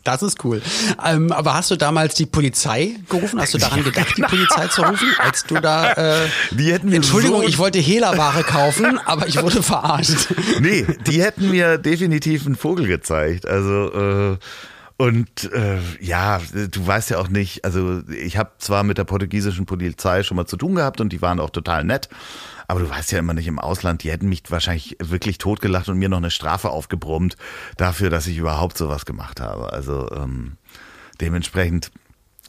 Das ist cool. Ähm, aber hast du damals die Polizei gerufen? Hast du daran gedacht, die Polizei zu rufen, als du da? Äh, die hätten Entschuldigung, so ich wollte Hehlerware kaufen, [LAUGHS] aber ich wurde verarscht. Nee, die hätten mir definitiv einen Vogel gezeigt. Also äh, und äh, ja, du weißt ja auch nicht. Also ich habe zwar mit der portugiesischen Polizei schon mal zu tun gehabt und die waren auch total nett. Aber du weißt ja immer nicht im Ausland, die hätten mich wahrscheinlich wirklich totgelacht und mir noch eine Strafe aufgebrummt dafür, dass ich überhaupt sowas gemacht habe. Also ähm, dementsprechend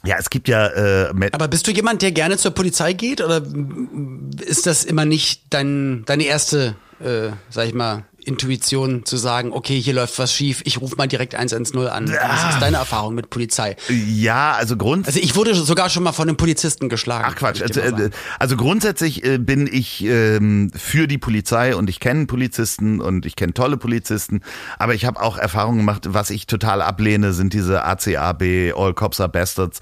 ja, es gibt ja. Äh, Aber bist du jemand, der gerne zur Polizei geht oder ist das immer nicht dein, deine erste, äh, sag ich mal, Intuition zu sagen, okay, hier läuft was schief, ich rufe mal direkt 110 an. Was ist deine Erfahrung mit Polizei? Ja, also Grund. Also ich wurde sogar schon mal von einem Polizisten geschlagen. Ach Quatsch. Also, äh, also, grundsätzlich äh, bin ich ähm, für die Polizei und ich kenne Polizisten und ich kenne tolle Polizisten, aber ich habe auch Erfahrungen gemacht, was ich total ablehne, sind diese ACAB, All Cops are Bastards,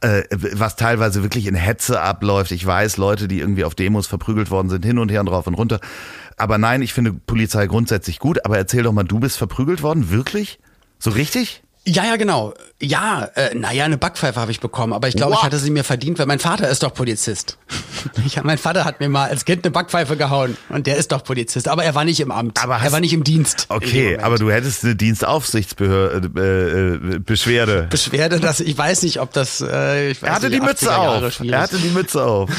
äh, was teilweise wirklich in Hetze abläuft. Ich weiß, Leute, die irgendwie auf Demos verprügelt worden sind, hin und her und rauf und runter. Aber nein, ich finde Polizei grundsätzlich gut. Aber erzähl doch mal, du bist verprügelt worden? Wirklich? So richtig? Ja, ja, genau. Ja, äh, naja, eine Backpfeife habe ich bekommen, aber ich glaube, ich hatte sie mir verdient, weil mein Vater ist doch Polizist. [LAUGHS] ja, mein Vater hat mir mal als Kind eine Backpfeife gehauen und der ist doch Polizist, aber er war nicht im Amt. Aber er war nicht im Dienst. Okay, aber du hättest eine Dienstaufsichtsbehörde, äh, äh, Beschwerde. Beschwerde, dass ich weiß nicht, ob das. Äh, ich weiß er hatte nicht, die Mütze auf. Er hatte die Mütze [LAUGHS] auf.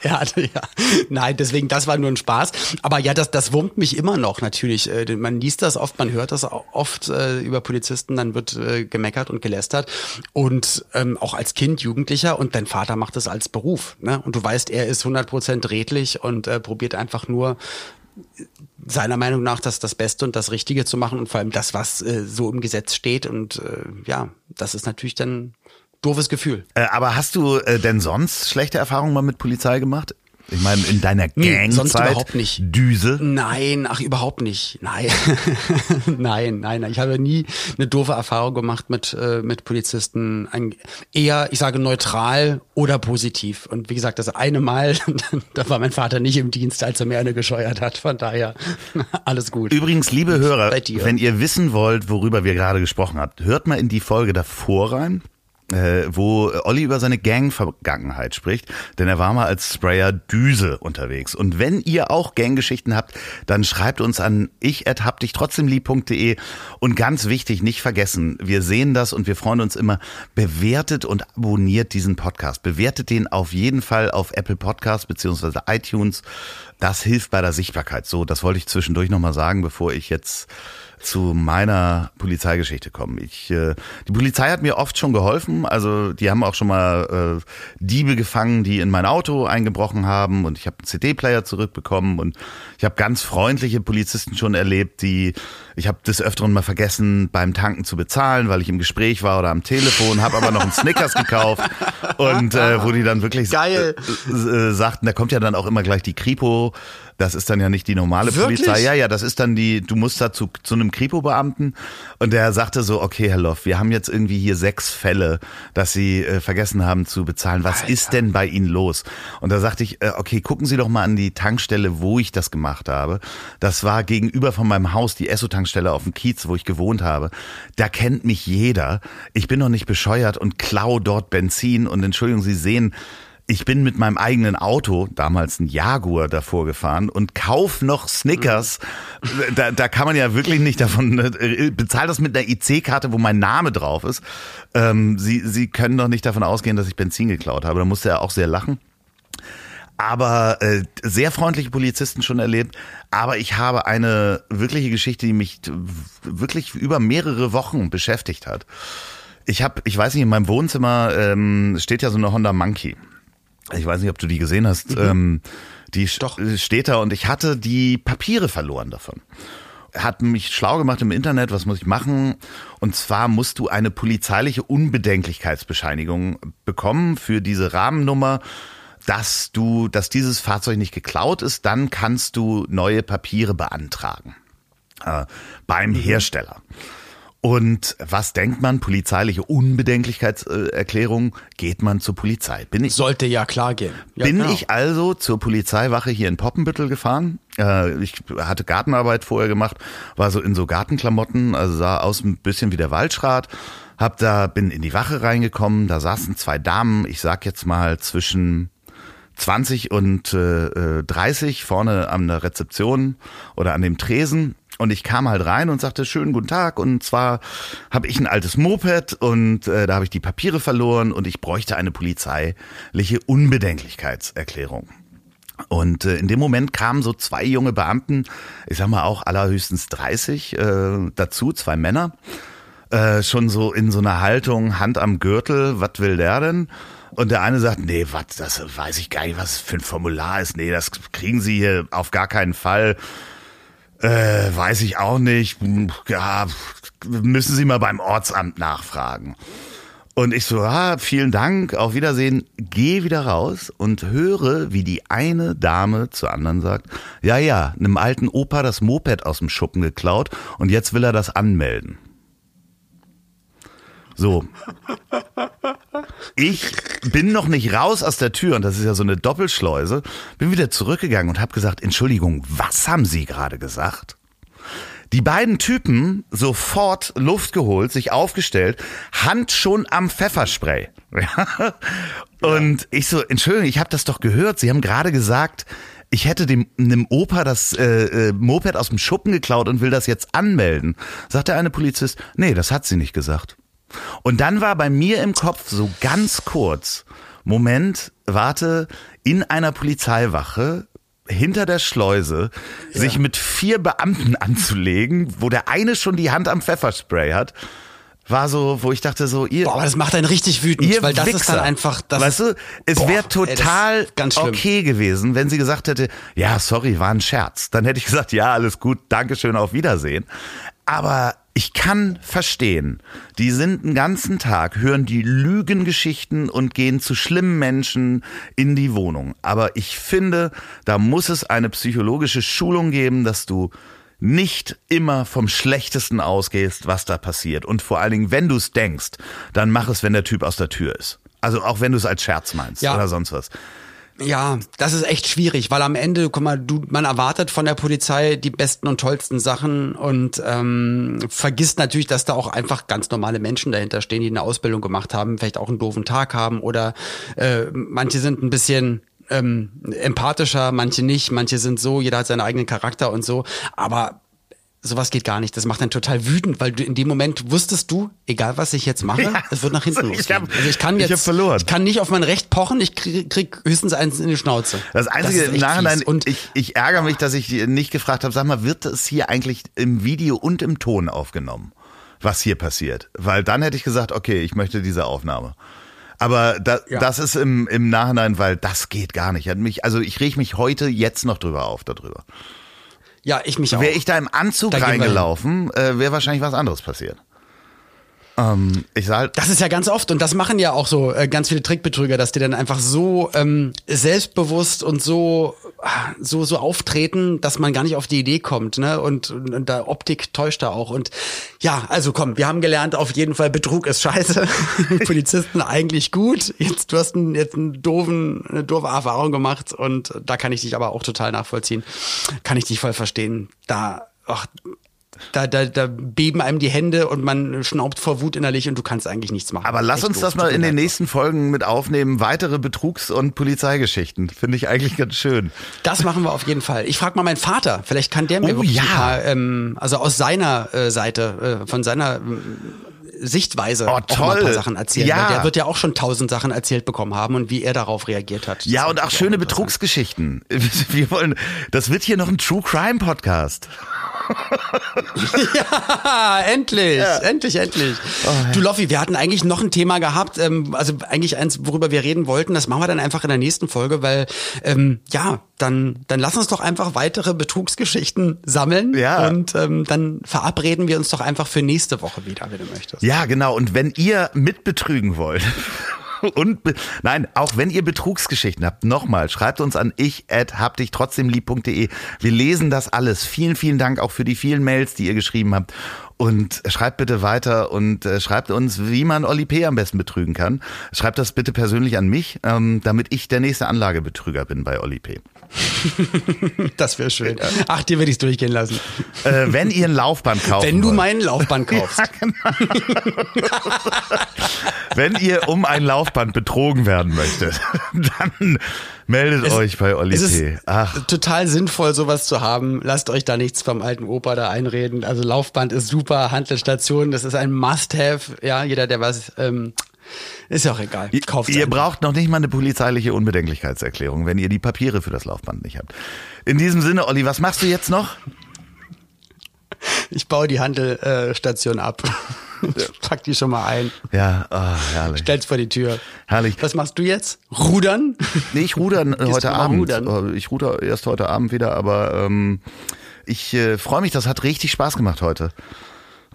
er hatte ja. Nein, deswegen, das war nur ein Spaß. Aber ja, das, das wurmt mich immer noch natürlich. Äh, man liest das oft, man hört das oft äh, über Polizisten, dann wird äh, gemeckert und gelästert. Und ähm, auch als Kind, Jugendlicher und dein Vater macht es als Beruf. Ne? Und du weißt, er ist 100% redlich und äh, probiert einfach nur seiner Meinung nach das, das Beste und das Richtige zu machen und vor allem das, was äh, so im Gesetz steht. Und äh, ja, das ist natürlich dann doofes Gefühl. Äh, aber hast du äh, denn sonst schlechte Erfahrungen mal mit Polizei gemacht? Ich meine, in deiner Nee, sonst Gangzeit. überhaupt nicht. Düse. Nein, ach überhaupt nicht. Nein, [LAUGHS] nein, nein, nein. Ich habe nie eine doofe Erfahrung gemacht mit äh, mit Polizisten. Ein, eher, ich sage neutral oder positiv. Und wie gesagt, das eine Mal, [LAUGHS] da war mein Vater nicht im Dienst, als er mir eine gescheuert hat. Von daher [LAUGHS] alles gut. Übrigens, liebe Hörer, wenn ihr wissen wollt, worüber wir gerade gesprochen habt, hört mal in die Folge davor rein. Äh, wo Olli über seine Gang-Vergangenheit spricht, denn er war mal als Sprayer Düse unterwegs. Und wenn ihr auch Ganggeschichten habt, dann schreibt uns an ich@habdichtrotzdemlieb.de und ganz wichtig, nicht vergessen, wir sehen das und wir freuen uns immer, bewertet und abonniert diesen Podcast. Bewertet den auf jeden Fall auf Apple Podcasts beziehungsweise iTunes. Das hilft bei der Sichtbarkeit. So, das wollte ich zwischendurch nochmal sagen, bevor ich jetzt zu meiner Polizeigeschichte komme. Ich, äh, die Polizei hat mir oft schon geholfen. Also die haben auch schon mal äh, Diebe gefangen, die in mein Auto eingebrochen haben und ich habe einen CD-Player zurückbekommen und ich habe ganz freundliche Polizisten schon erlebt, die ich habe des Öfteren mal vergessen, beim Tanken zu bezahlen, weil ich im Gespräch war oder am Telefon, habe aber noch einen Snickers gekauft und äh, wo die dann wirklich Geil. Äh, äh, sagten, da kommt ja dann auch immer gleich die Kripo. Das ist dann ja nicht die normale Wirklich? Polizei. Ja, ja, das ist dann die, du musst da zu, zu einem Kripo-Beamten und der sagte so, okay, Herr Loff, wir haben jetzt irgendwie hier sechs Fälle, dass Sie äh, vergessen haben zu bezahlen. Was Alter. ist denn bei Ihnen los? Und da sagte ich, äh, okay, gucken Sie doch mal an die Tankstelle, wo ich das gemacht habe. Das war gegenüber von meinem Haus, die Esso-Tankstelle auf dem Kiez, wo ich gewohnt habe. Da kennt mich jeder. Ich bin noch nicht bescheuert und klau dort Benzin und Entschuldigung, Sie sehen, ich bin mit meinem eigenen Auto, damals ein Jaguar, davor gefahren und kauf noch Snickers. Da, da kann man ja wirklich nicht davon, äh, bezahl das mit einer IC-Karte, wo mein Name drauf ist. Ähm, Sie, Sie können doch nicht davon ausgehen, dass ich Benzin geklaut habe. Da musste er auch sehr lachen. Aber äh, sehr freundliche Polizisten schon erlebt. Aber ich habe eine wirkliche Geschichte, die mich wirklich über mehrere Wochen beschäftigt hat. Ich habe, ich weiß nicht, in meinem Wohnzimmer ähm, steht ja so eine Honda Monkey. Ich weiß nicht, ob du die gesehen hast. Ähm, die Doch. steht da und ich hatte die Papiere verloren davon. Hat mich schlau gemacht im Internet, was muss ich machen? Und zwar musst du eine polizeiliche Unbedenklichkeitsbescheinigung bekommen für diese Rahmennummer, dass du, dass dieses Fahrzeug nicht geklaut ist, dann kannst du neue Papiere beantragen äh, beim Hersteller. Und was denkt man? Polizeiliche Unbedenklichkeitserklärung, geht man zur Polizei. Bin ich Sollte ja klar gehen. Ja, bin genau. ich also zur Polizeiwache hier in Poppenbüttel gefahren. Äh, ich hatte Gartenarbeit vorher gemacht, war so in so Gartenklamotten, also sah aus ein bisschen wie der Waldschrat. Hab da, bin in die Wache reingekommen, da saßen zwei Damen, ich sag jetzt mal zwischen 20 und äh, äh, 30 vorne an der Rezeption oder an dem Tresen. Und ich kam halt rein und sagte, schönen guten Tag. Und zwar habe ich ein altes Moped und äh, da habe ich die Papiere verloren und ich bräuchte eine polizeiliche Unbedenklichkeitserklärung. Und äh, in dem Moment kamen so zwei junge Beamten, ich sag mal auch allerhöchstens 30, äh, dazu, zwei Männer, äh, schon so in so einer Haltung, Hand am Gürtel, was will der denn? Und der eine sagt, nee, was, das weiß ich gar nicht, was für ein Formular ist. Nee, das kriegen Sie hier auf gar keinen Fall. Äh, weiß ich auch nicht. Ja, müssen Sie mal beim Ortsamt nachfragen. Und ich so, ah, vielen Dank, auf Wiedersehen, geh wieder raus und höre, wie die eine Dame zur anderen sagt, ja, ja, einem alten Opa das Moped aus dem Schuppen geklaut und jetzt will er das anmelden. So. Ich bin noch nicht raus aus der Tür und das ist ja so eine Doppelschleuse, bin wieder zurückgegangen und habe gesagt, Entschuldigung, was haben Sie gerade gesagt? Die beiden Typen sofort Luft geholt, sich aufgestellt, Hand schon am Pfefferspray. [LAUGHS] Ja. Und ich so, Entschuldigung, ich habe das doch gehört. Sie haben gerade gesagt, ich hätte dem einem Opa das äh, äh, Moped aus dem Schuppen geklaut und will das jetzt anmelden. Sagt der eine Polizist, nee, das hat sie nicht gesagt. Und dann war bei mir im Kopf so ganz kurz, Moment, warte, in einer Polizeiwache hinter der Schleuse sich mit vier Beamten anzulegen, wo der eine schon die Hand am Pfefferspray hat, war so, wo ich dachte so, ihr, Boah, aber das macht einen richtig wütend, ihr weil das Wichser. ist dann einfach das. weißt du, es wäre ey, total ganz schlimm. okay gewesen, wenn sie gesagt hätte, ja, sorry, war ein Scherz. Dann hätte ich gesagt, ja, alles gut, Dankeschön, auf Wiedersehen. Aber Ich kann verstehen, die sind den ganzen Tag, hören die Lügengeschichten und gehen zu schlimmen Menschen in die Wohnung. Aber ich finde, da muss es eine psychologische Schulung geben, dass du nicht immer vom Schlechtesten ausgehst, was da passiert. Und vor allen Dingen, wenn du es denkst, dann mach es, wenn der Typ aus der Tür ist. Also auch wenn du es als Scherz meinst Ja. oder sonst was. Ja, das ist echt schwierig, weil am Ende, guck mal, du, man erwartet von der Polizei die besten und tollsten Sachen und ähm, vergisst natürlich, dass da auch einfach ganz normale Menschen dahinter stehen, die eine Ausbildung gemacht haben, vielleicht auch einen doofen Tag haben oder äh, manche sind ein bisschen ähm, empathischer, manche nicht, manche sind so, jeder hat seinen eigenen Charakter und so, aber sowas geht gar nicht. Das macht dann total wütend, weil du in dem Moment wusstest du, egal was ich jetzt mache, Ja, es wird nach hinten [LAUGHS] ich losgehen. hab- also ich kann ich jetzt, hab verloren. ich kann nicht auf mein Recht pochen, ich krieg, krieg höchstens eins in die Schnauze. Das Einzige ist im Nachhinein. Und ich, ich ärgere mich, dass ich nicht gefragt habe, sag mal, wird es hier eigentlich im Video und im Ton aufgenommen, was hier passiert? Weil dann hätte ich gesagt, okay, ich möchte diese Aufnahme. Aber da, Ja. das ist im, im Nachhinein, weil das geht gar nicht. Hat mich, also ich reg mich heute jetzt noch drüber auf darüber. Ja, ich mich auch. Wäre ich da im Anzug Da reingelaufen, äh, wäre wahrscheinlich was anderes passiert. Ähm, ich sah halt, Das ist ja ganz oft und das machen ja auch so äh, ganz viele Trickbetrüger, dass die dann einfach so ähm, selbstbewusst und so so so auftreten, dass man gar nicht auf die Idee kommt, ne? Und, und, und da Optik täuscht da auch und ja, also komm, wir haben gelernt, auf jeden Fall Betrug ist scheiße. [LAUGHS] Polizisten eigentlich gut. Jetzt du hast einen, jetzt einen doofen eine doofe Erfahrung gemacht und da kann ich dich aber auch total nachvollziehen. Kann ich dich voll verstehen. Da ach, da, da, da beben einem die Hände und man schnaubt vor Wut innerlich und du kannst eigentlich nichts machen. aber lass Echt uns doof. das mal in den nächsten Folgen mit aufnehmen. Weitere Betrugs- und Polizeigeschichten. Finde ich eigentlich ganz schön. Das machen wir auf jeden Fall. Ich frage mal meinen Vater, vielleicht kann der mir Oh, wirklich ja. ein paar, ähm, also aus seiner äh, Seite, äh, von seiner ähm, Sichtweise Oh, auch mal ein toll. paar Sachen erzählen. Ja. Der wird ja auch schon tausend Sachen erzählt bekommen haben und wie er darauf reagiert hat. Ja, und auch schöne. Betrugsgeschichten. [LAUGHS] Wir wollen, das wird hier noch ein True Crime Podcast. [LAUGHS] Ah, endlich, endlich, endlich. Oh, Du Loffi, wir hatten eigentlich noch ein Thema gehabt, ähm, also eigentlich eins, worüber wir reden wollten. Das machen wir dann einfach in der nächsten Folge, weil ähm, ja, dann dann lass uns doch einfach weitere Betrugsgeschichten sammeln Ja. und ähm, dann verabreden wir uns doch einfach für nächste Woche wieder, wenn du möchtest. Ja, genau. Und wenn ihr mitbetrügen wollt. Und nein, auch wenn ihr Betrugsgeschichten habt, nochmal, schreibt uns an ich at habdichtrotzdemlieb.de. Wir lesen das alles. Vielen, vielen Dank auch für die vielen Mails, die ihr geschrieben habt. Und schreibt bitte weiter und äh, schreibt uns, wie man Oli P. am besten betrügen kann. Schreibt das bitte persönlich an mich, ähm, damit ich der nächste Anlagebetrüger bin bei Oli P. [LAUGHS] Das wäre schön. Ach, dir würde ich durchgehen lassen. Äh, wenn ihr ein Laufband kauft. Wenn du meinen Laufband kaufst. Wenn ihr um ein Laufband betrogen werden möchtet, [LAUGHS] dann meldet euch bei Oli Es P. Ach, total sinnvoll, sowas zu haben. Lasst euch da nichts vom alten Opa da einreden. Also Laufband ist super, Handelsstation, das ist ein Must-Have. Ja, jeder, der was, ähm, ist ja auch egal. Kauft ihr braucht noch nicht mal eine polizeiliche Unbedenklichkeitserklärung, wenn ihr die Papiere für das Laufband nicht habt. In diesem Sinne, Olli, was machst du jetzt noch? Ich baue die Handelstation ab. [LAUGHS] Pack die schon mal ein. Ja, ah, herrlich. Stell's vor die Tür. Herrlich. Was machst du jetzt? Rudern? Nee, ich ruder äh, [LAUGHS] heute Abend. rudern? Äh, Ich ruder erst heute Abend wieder, aber ähm, ich äh, freue mich, das hat richtig Spaß gemacht heute.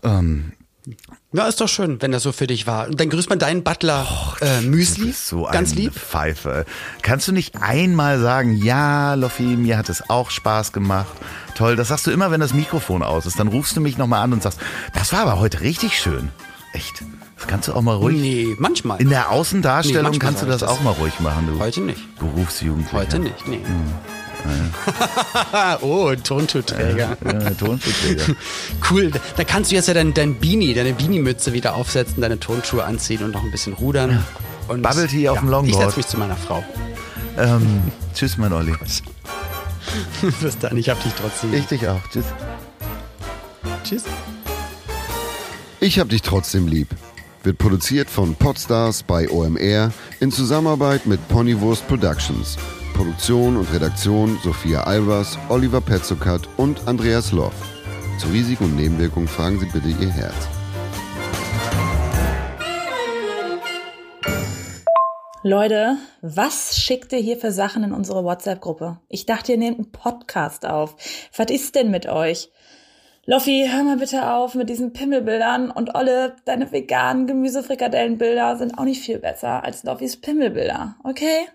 Ähm, Ja, ist doch schön, wenn das so für dich war. Und dann grüßt man deinen Butler äh, Du Müsli. so ganz lieb. Pfeife. Kannst du nicht einmal sagen, ja, Loffi, mir hat es auch Spaß gemacht. Toll, das sagst du immer, wenn das Mikrofon aus ist. Dann rufst du mich nochmal an und sagst, das war aber heute richtig schön. Echt. Das kannst du auch mal ruhig. Nee, manchmal. In der Außendarstellung Nee, kannst du das, das. auch mal ruhig machen, du. Heute nicht. Berufsjugendlicher. Heute nicht, nee. Hm. [LAUGHS] oh, Turnschuhträger. Ja, Tonschuhträger. [LAUGHS] Cool. Da kannst du jetzt ja dein, dein Beanie, deine Beanie-Mütze wieder aufsetzen, deine Turnschuhe anziehen und noch ein bisschen rudern. Und Bubble Tea auf dem Ich Longboard. setze mich zu meiner Frau. ähm, tschüss, mein Olli. [LAUGHS] Bis dann, ich hab dich trotzdem. Ich dich auch. Tschüss. Tschüss. Ich hab dich trotzdem lieb. Wird produziert von Podstars bei OMR in Zusammenarbeit mit Ponywurst Productions. Produktion und Redaktion Sophia Albers, Oliver Petzokat und Andreas Loff. Zu Risiken und Nebenwirkungen fragen Sie bitte Ihr Herz. Leute, was schickt ihr hier für Sachen in unsere WhatsApp-Gruppe? Ich dachte, ihr nehmt einen Podcast auf. Was ist denn mit euch? Loffi, hör mal bitte auf mit diesen Pimmelbildern und Olle, deine veganen Gemüsefrikadellenbilder sind auch nicht viel besser als Loffis Pimmelbilder, okay?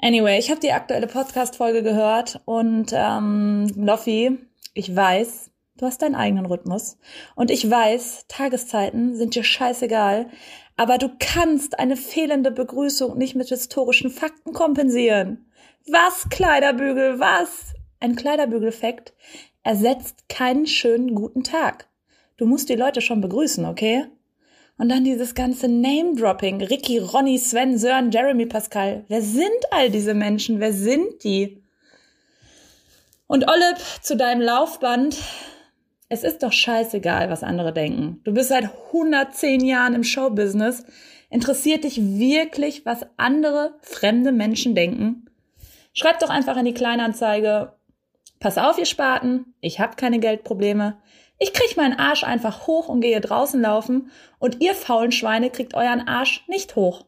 Anyway, ich habe die aktuelle Podcast-Folge gehört und ähm, Loffi, ich weiß, du hast deinen eigenen Rhythmus und ich weiß, Tageszeiten sind dir scheißegal, aber du kannst eine fehlende Begrüßung nicht mit historischen Fakten kompensieren. Was, Kleiderbügel, was? Ein Kleiderbügeleffekt ersetzt keinen schönen guten Tag. Du musst die Leute schon begrüßen, okay? Und dann dieses ganze Name-Dropping. Ricky, Ronny, Sven, Sören, Jeremy, Pascal. Wer sind all diese Menschen? Wer sind die? Und Olip, zu deinem Laufband. Es ist doch scheißegal, was andere denken. Du bist seit 110 Jahren im Showbusiness. Interessiert dich wirklich, was andere fremde Menschen denken? Schreib doch einfach in die Kleinanzeige, Pass auf, ihr Spaten, ich hab keine Geldprobleme. Ich krieg meinen Arsch einfach hoch und gehe draußen laufen und ihr faulen Schweine kriegt euren Arsch nicht hoch.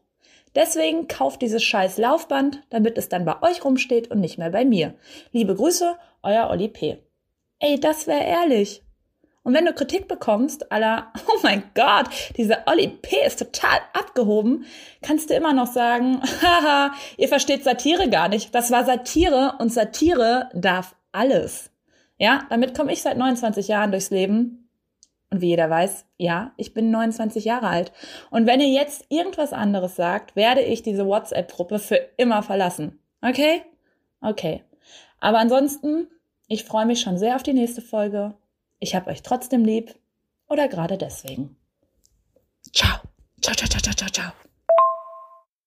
Deswegen kauft dieses scheiß Laufband, damit es dann bei euch rumsteht und nicht mehr bei mir. Liebe Grüße, euer Olli P. Ey, das wäre ehrlich. Und wenn du Kritik bekommst, aller, [LAUGHS] oh mein Gott, dieser Olli P ist total abgehoben, kannst du immer noch sagen, [LAUGHS] haha, ihr versteht Satire gar nicht. Das war Satire und Satire darf alles. Ja, damit komme ich seit 29 Jahren durchs Leben. Und wie jeder weiß, ja, ich bin 29 Jahre alt. Und wenn ihr jetzt irgendwas anderes sagt, werde ich diese WhatsApp-Gruppe für immer verlassen. Okay? Okay. Aber ansonsten, ich freue mich schon sehr auf die nächste Folge. Ich habe euch trotzdem lieb. Oder gerade deswegen. Ciao. Ciao, ciao, ciao, ciao, ciao, ciao.